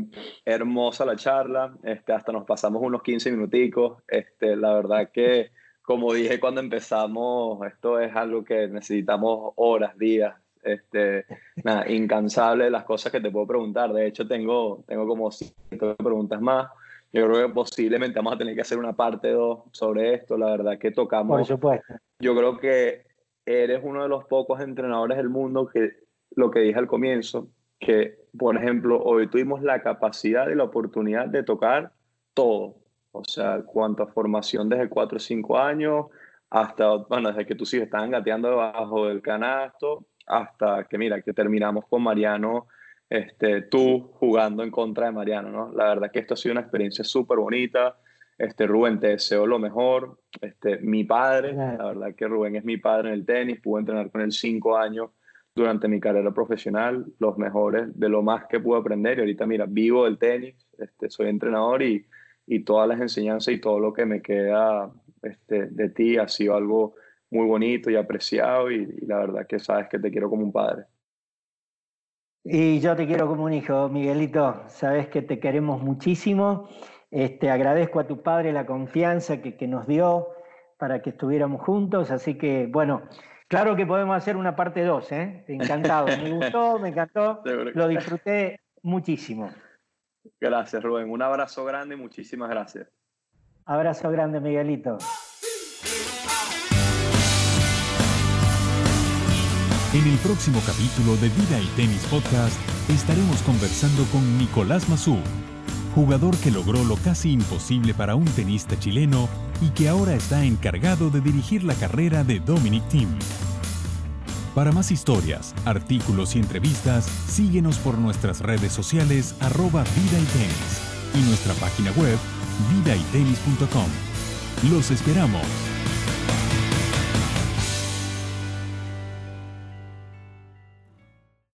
hermosa la charla, este, hasta nos pasamos unos 15 minuticos, este, la verdad que, como dije cuando empezamos, esto es algo que necesitamos horas, días, Este, nada, incansable las cosas que te puedo preguntar. De hecho, tengo, tengo como cinco preguntas más. Yo creo que posiblemente vamos a tener que hacer una parte 2 sobre esto. La verdad que tocamos. Por supuesto. Yo creo que eres uno de los pocos entrenadores del mundo que, lo que dije al comienzo, que, por ejemplo, hoy tuvimos la capacidad y la oportunidad de tocar todo. O sea, cuanto a formación desde 4 o 5 años, hasta, bueno, desde que tus hijos estaban gateando debajo del canasto, hasta que, mira, que terminamos con Mariano, este, tú jugando en contra de Mariano, ¿no? La verdad que esto ha sido una experiencia súper bonita. Este, Rubén, te deseo lo mejor. Este, mi padre, la verdad que Rubén es mi padre en el tenis, pude entrenar con él cinco años durante mi carrera profesional, los mejores, de lo más que pude aprender. Y ahorita, mira, vivo del tenis, este, soy entrenador y, y todas las enseñanzas y todo lo que me queda este, de ti ha sido algo muy bonito y apreciado y, la verdad que sabes que te quiero como un padre. Y yo te quiero como un hijo, Miguelito. Sabes que te queremos muchísimo. Este, agradezco a tu padre la confianza que, que nos dio para que estuviéramos juntos. Así que, bueno, claro que podemos hacer una parte 2, ¿eh? Encantado. Me gustó, me encantó. Lo disfruté muchísimo. Gracias, Rubén. Un abrazo grande y muchísimas gracias. Abrazo grande, Miguelito. En el próximo capítulo de Vida y Tenis Podcast estaremos conversando con Nicolás Mazú, jugador que logró lo casi imposible para un tenista chileno y que ahora está encargado de dirigir la carrera de Dominic Thiem. Para más historias, artículos y entrevistas, síguenos por nuestras redes sociales arroba vida y tenis y nuestra página web vidaytenis.com. Los esperamos.